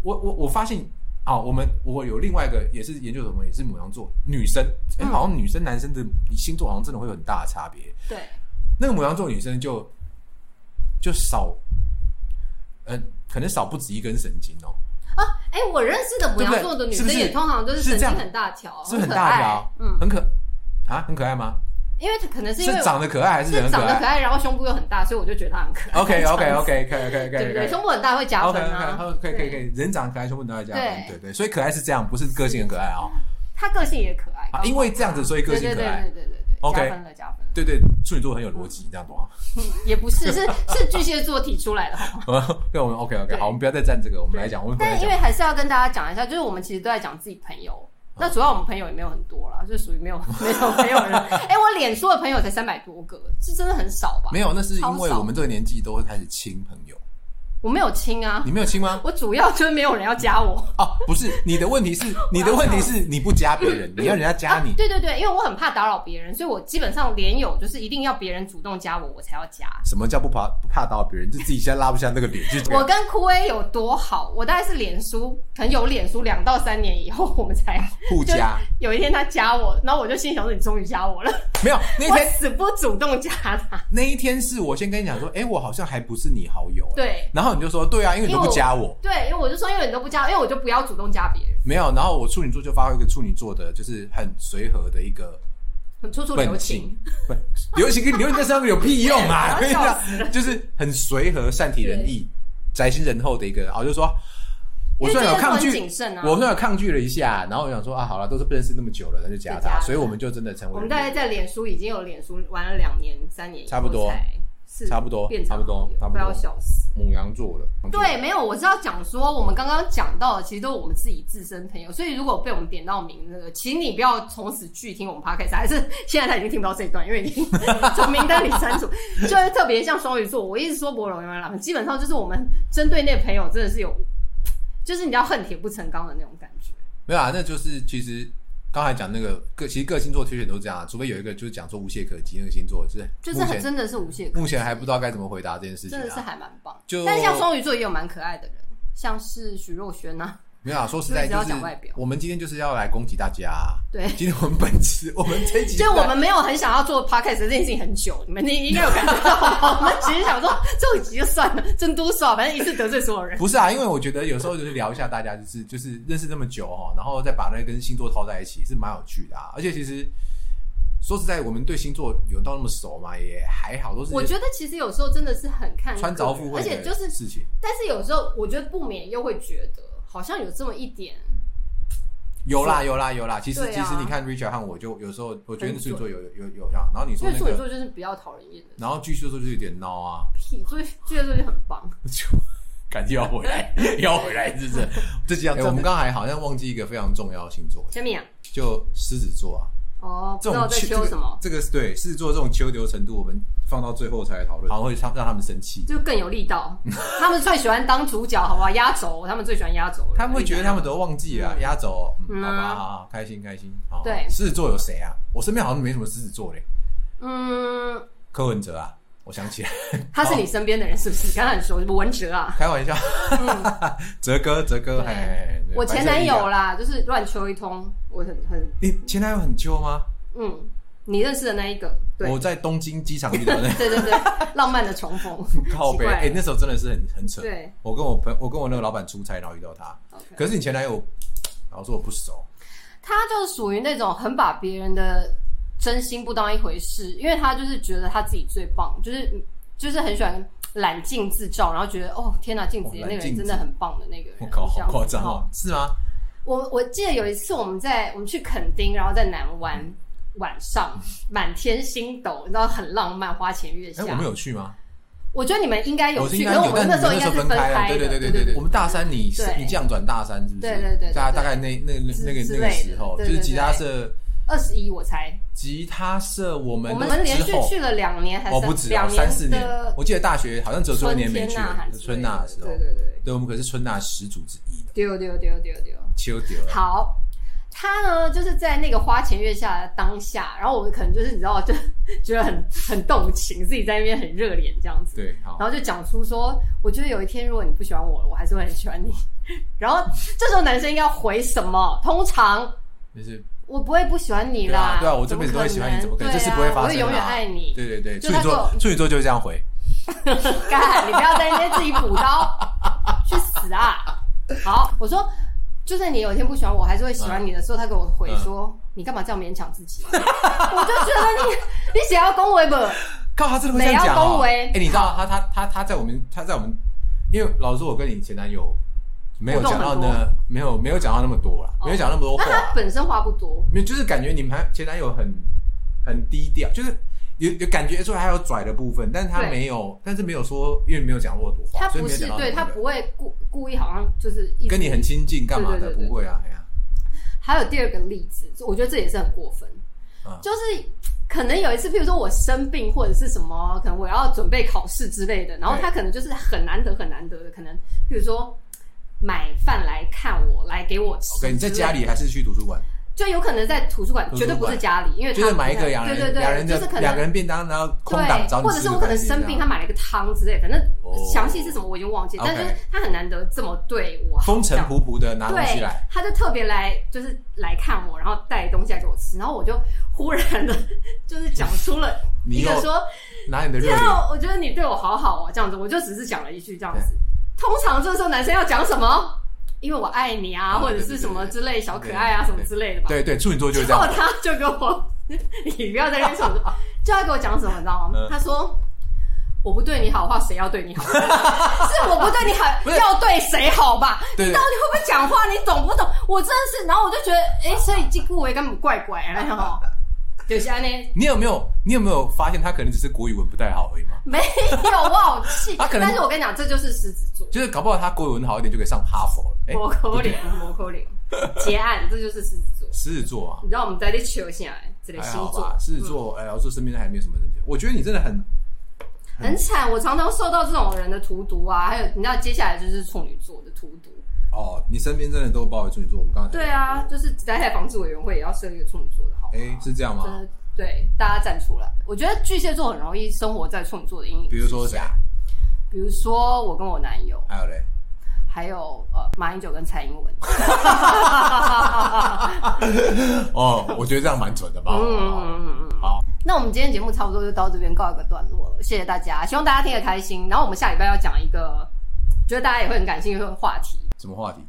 我我我发现啊，我们我有另外一个也是研究所朋友，也是母羊座女生，哎、嗯。好像女生男生的星座好像真的会有很大的差别。对，那个母羊座女生就就少，呃，可能少不止一根神经哦，啊哎、我认识的母羊座的女生也通常都是神经很大条，是很大条，嗯，很可啊，很可爱吗？因为可能是因为是长得可爱还是长得可爱，然后胸部又很大，所以我就觉得他很可爱。？OK OK OK 可以可以可以对不对？胸部很大会加 OK 分啊。OK 可以可以可对以，人长得可爱，胸部都要加分，对对对，所以可爱是这样，不是个性很可爱啊。他个性也可爱啊，因为这样子，所以个性可爱。对对对对 OK 加分了加分。对对，处女座很有逻辑，这样懂吗？也不是，是是巨蟹座提出来的，好吗？对，我们 OK OK，好，我们不要再站这个，我们来讲，我们回来讲但因为还是要跟大家讲一下，就是我们其实都在讲自己朋友那主要我们朋友也没有很多啦，就属于没有 没有没有人。哎、我脸书的朋友才三百多个，是真的很少吧？没有，那是因为我们这个年纪都会开始亲朋友。我没有亲啊你，没有亲吗？我主要就是没有人要加我。哦，不是，你的问题是，你的问题是你不加别人，你要人家加你。对对对，因为我很怕打扰别人，所以我基本上连友就是一定要别人主动加我，我才要加。什么叫不怕不怕打扰别人？就自己现在拉不下那个脸，就我跟酷威有多好？我大概是脸书，可能有脸书两到三年以后，我们才 互加。有一天他加我，然后我就心想说：“你终于加我了。没有，” 那我天死不主动加他。那一天是我先跟你讲说，哎、我好像还不是你好友。对然后你就说，对啊，因为你都不加我。对，因为我就说，因为你都不加，因为我就不要主动加别人，没有，然后我处女座就发挥一个处女座的，就是很随和的一个很处处留本情性。不，留情跟留情在上面有屁用啊！我要跟你讲，就是很随和、善体人意、宅心仁厚的一个。然后就说，我虽然有抗拒，啊我虽然有抗拒了一下，然后我想说啊，好了，都是不认识那么久了，那就加他，所以我们就真的成为我们大概在脸书已经有脸书玩了两年、三年差不多差不多变差不多差不多快要笑死。母羊座的。对，没有，我是要讲说，我们刚刚讲到的，其实都是我们自己自身朋友，所以如果被我们点到名，那个，请你不要从此拒听我们 podcast，还是现在他已经听不到这一段，因为已经 从名单里删除。就是特别像双鱼座，我一直说博龙原狼，基本上就是我们针对那朋友真的是有，就是你要恨铁不成钢的那种感觉。没有啊，那就是其实刚才讲那个各，其实各星座推选都这样啊，除非有一个就是讲说无懈可击那个星座，是就是很真的是无懈可击，目前还不知道该怎么回答这件事情、啊，真的是还蛮棒。就但像双鱼座也有蛮可爱的人，像是徐若瑄呐，没有啊。说实在，就是讲外表我们今天就是要来攻击大家、啊。对今天我们本次我们这一集就我们没有很想要做 podcast 这件事情很久，你们应该有感觉到吧。我们其实想说这一集就算了，真多少，反正一次得罪所有人。不是啊，因为我觉得有时候就是聊一下大家，就是就是认识这么久哈，然后再把那跟星座套在一起，是蛮有趣的啊。而且其实说实在，我们对星座有到那么熟嘛，也还好，都是我觉得其实有时候真的是很看穿凿附个人会而且就是，事情。但是有时候我觉得不免又会觉得好像有这么一点，有啦有啦有啦，其实、啊。其实你看 Richard 和我就有时候我觉得很处女座有有有有样，然后你说因为处女，座就是比较讨人厌的然后巨蟹座就有点孬啊，屁，所以巨蟹座就很棒。就 感觉要回来 要回来，是不是？这几样、哎我们刚才好像忘记一个非常重要的星座，下面啊，就狮子座啊，哦，不这种在秋什么，这个这个对狮子座这种秋流程度，我们放到最后才来讨论，好像会让让他们生气。就更有力道。他们最喜欢当主角，好不好？压轴，他们最喜欢压轴。他们会觉得他们都忘记了嗯压轴，嗯，嗯好吧，好好，开心开心。好对狮子座有谁啊？我身边好像没什么狮子座嘞。嗯，柯文哲啊，我想起来，他是你身边的人是不是？刚刚很熟，什么文哲啊？开玩笑，哲哥哲哥，对。嘿嘿嘿我前男友，啦，就是乱秋一通，我很很。你前男友很秋吗？嗯，你认识的那一个，对。我在东京机场遇到的。对对对，浪漫的重逢，靠背，哎，那时候真的是很很扯。对。我跟我朋，我跟我那个老板出差，然后遇到他。可是你前男友，老实说我不熟，他就是属于那种很把别人的真心不当一回事，因为他就是觉得他自己最棒，就是就是很喜欢揽镜自照，然后觉得哦天哪，镜子里那个真的很棒的那个人，我靠，好夸张哦。哦，是吗？我我记得有一次我们在我们去垦丁，然后在南湾晚上满天星斗，你知道很浪漫，花前月哎，下。我们有去吗？我觉得你们应该有去，我是应该有，可是我们那时候应该是分开了，开的，对对对对对我们大三你对。你降转大三是不是？对对对对对大大概那那那个那个时候，对对就是吉他社二十一我猜，吉他社我们我们连续去了两年还是哦不止哦两三四年，我记得大学好像只有最后春一年没去春娜的时候，对对对，对我们可是春娜始祖之一的，丢丢丢丢丢。秋丢。好，他呢就是在那个花前月下的当下，然后我们可能就是你知道，就觉得很很动情，自己在那边很热脸这样子。对，好，然后就讲出说，我觉得有一天如果你不喜欢我了，我还是会很喜欢你。然后这时候男生应该回什么？通常就是我不会不喜欢你啦，对啊，我这辈子都会喜欢你，怎么可能？这是不会发生啊，我会永远爱你。对对对，处女座就处女座就是这样回，干，你不要在那边自己补刀，去死啊！好，我说，就算你有一天不喜欢我，还是会喜欢你的时候，他给我回说，你干嘛这样勉强自己？我就觉得你，你想要恭维不？靠，他真的会这样讲要恭维哎，你知道他他他他在我们他在我们，因为老实说，我跟你前男友没有讲到呢，没有没有讲到那么多啦，没有讲那么多那他，本身话不多，没有就是感觉你们还前男友很很低调，就是。有有感觉出来还有拽的部分，但是他对。没有，但是没有说，因为没有讲过多话，他所以没有不是对他不会故故意好像就是一跟你很亲近干嘛？的，不会啊，哎呀，还有第二个例子，我觉得这也是很过分，嗯。就是可能有一次，譬如说我生病或者是什么，可能我要准备考试之类的，然后他可能就是很难得很难得的，可能譬如说买饭来看我，来给我吃。OK，你在家里还是去图书馆？就有可能在图书馆，绝对不是家里，因为他就是买一个两人对对对，两人的就是可能两个人便当，然后空档，找你或者是我可能生病，他买了一个汤之类，反正哦。详细是什么我已经忘记，但是他很难得这么对我好风尘仆仆的拿东西对来，，他就特别来，就是来看我，然后带东西来给我吃，然后我就忽然的，就是讲出了 一个说，拿你的热我觉得你对我好好哦，这样子，我就只是讲了一句这样子。通常这时候男生要讲什么？因为我爱你啊，啊或者是什么之类小可爱啊，什么之类的吧。对对，处女座就是这样。他就跟我，你不要在那边说，就要给我讲什么，你知道吗？嗯他说。我不对你好的话，谁要对你好？是我不对你好要对谁好吧？你到底会不会讲话？你懂不懂？我真的是，然后我就觉得，哎、所以这顾维根本怪怪，然后 就是安呢，你有没有你有没有发现他可能只是国语文不太好而已吗？没有，我好气。他可能但是我跟你讲，这就是狮子座，就是搞不好他国语文好一点就可以上哈佛了。哎，摩口对脸，摩口脸，结案，这就是狮子座。狮子座啊，你知道我们在这求下来，这个还星座？狮子座，哎，我说身边还没有什么人，我觉得你真的很很惨，我常常受到这种人的荼毒啊，还有你知道接下来就是处女座的荼毒。哦，你身边真的都包围处女座。我们刚刚才对啊，就是灾害防治委员会也要设一个处女座的好吗？哎，是这样吗？真的对，大家站出来。我觉得巨蟹座很容易生活在处女座的阴影。比如说谁？啊？比如说我跟我男友，还有嘞，还有呃马英九跟蔡英文。哦，我觉得这样蛮准的吧。嗯嗯嗯嗯。好，那我们今天节目差不多就到这边告一个段落了，谢谢大家，希望大家听得开心。然后我们下礼拜要讲一个，觉得大家也会很感兴趣的话题什么话题？——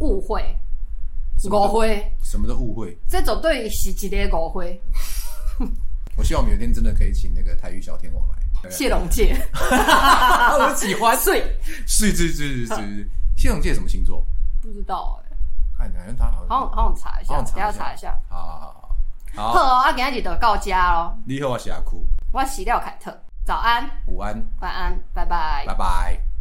误会。什么都误会，什么的误会。这种对是一个误会。我希望我们有一天真的可以请那个台语小天王来。对谢龙介，啊，我喜欢。所 以是是是是是。谢龙介什么星座？不知道哎、看好像他好像好想好想查一下，等下查一下。好好好好。好啊，今天就到家咯。你好，我是阿酷，我是廖凯特，早安，午安，晚安，拜拜拜。拜。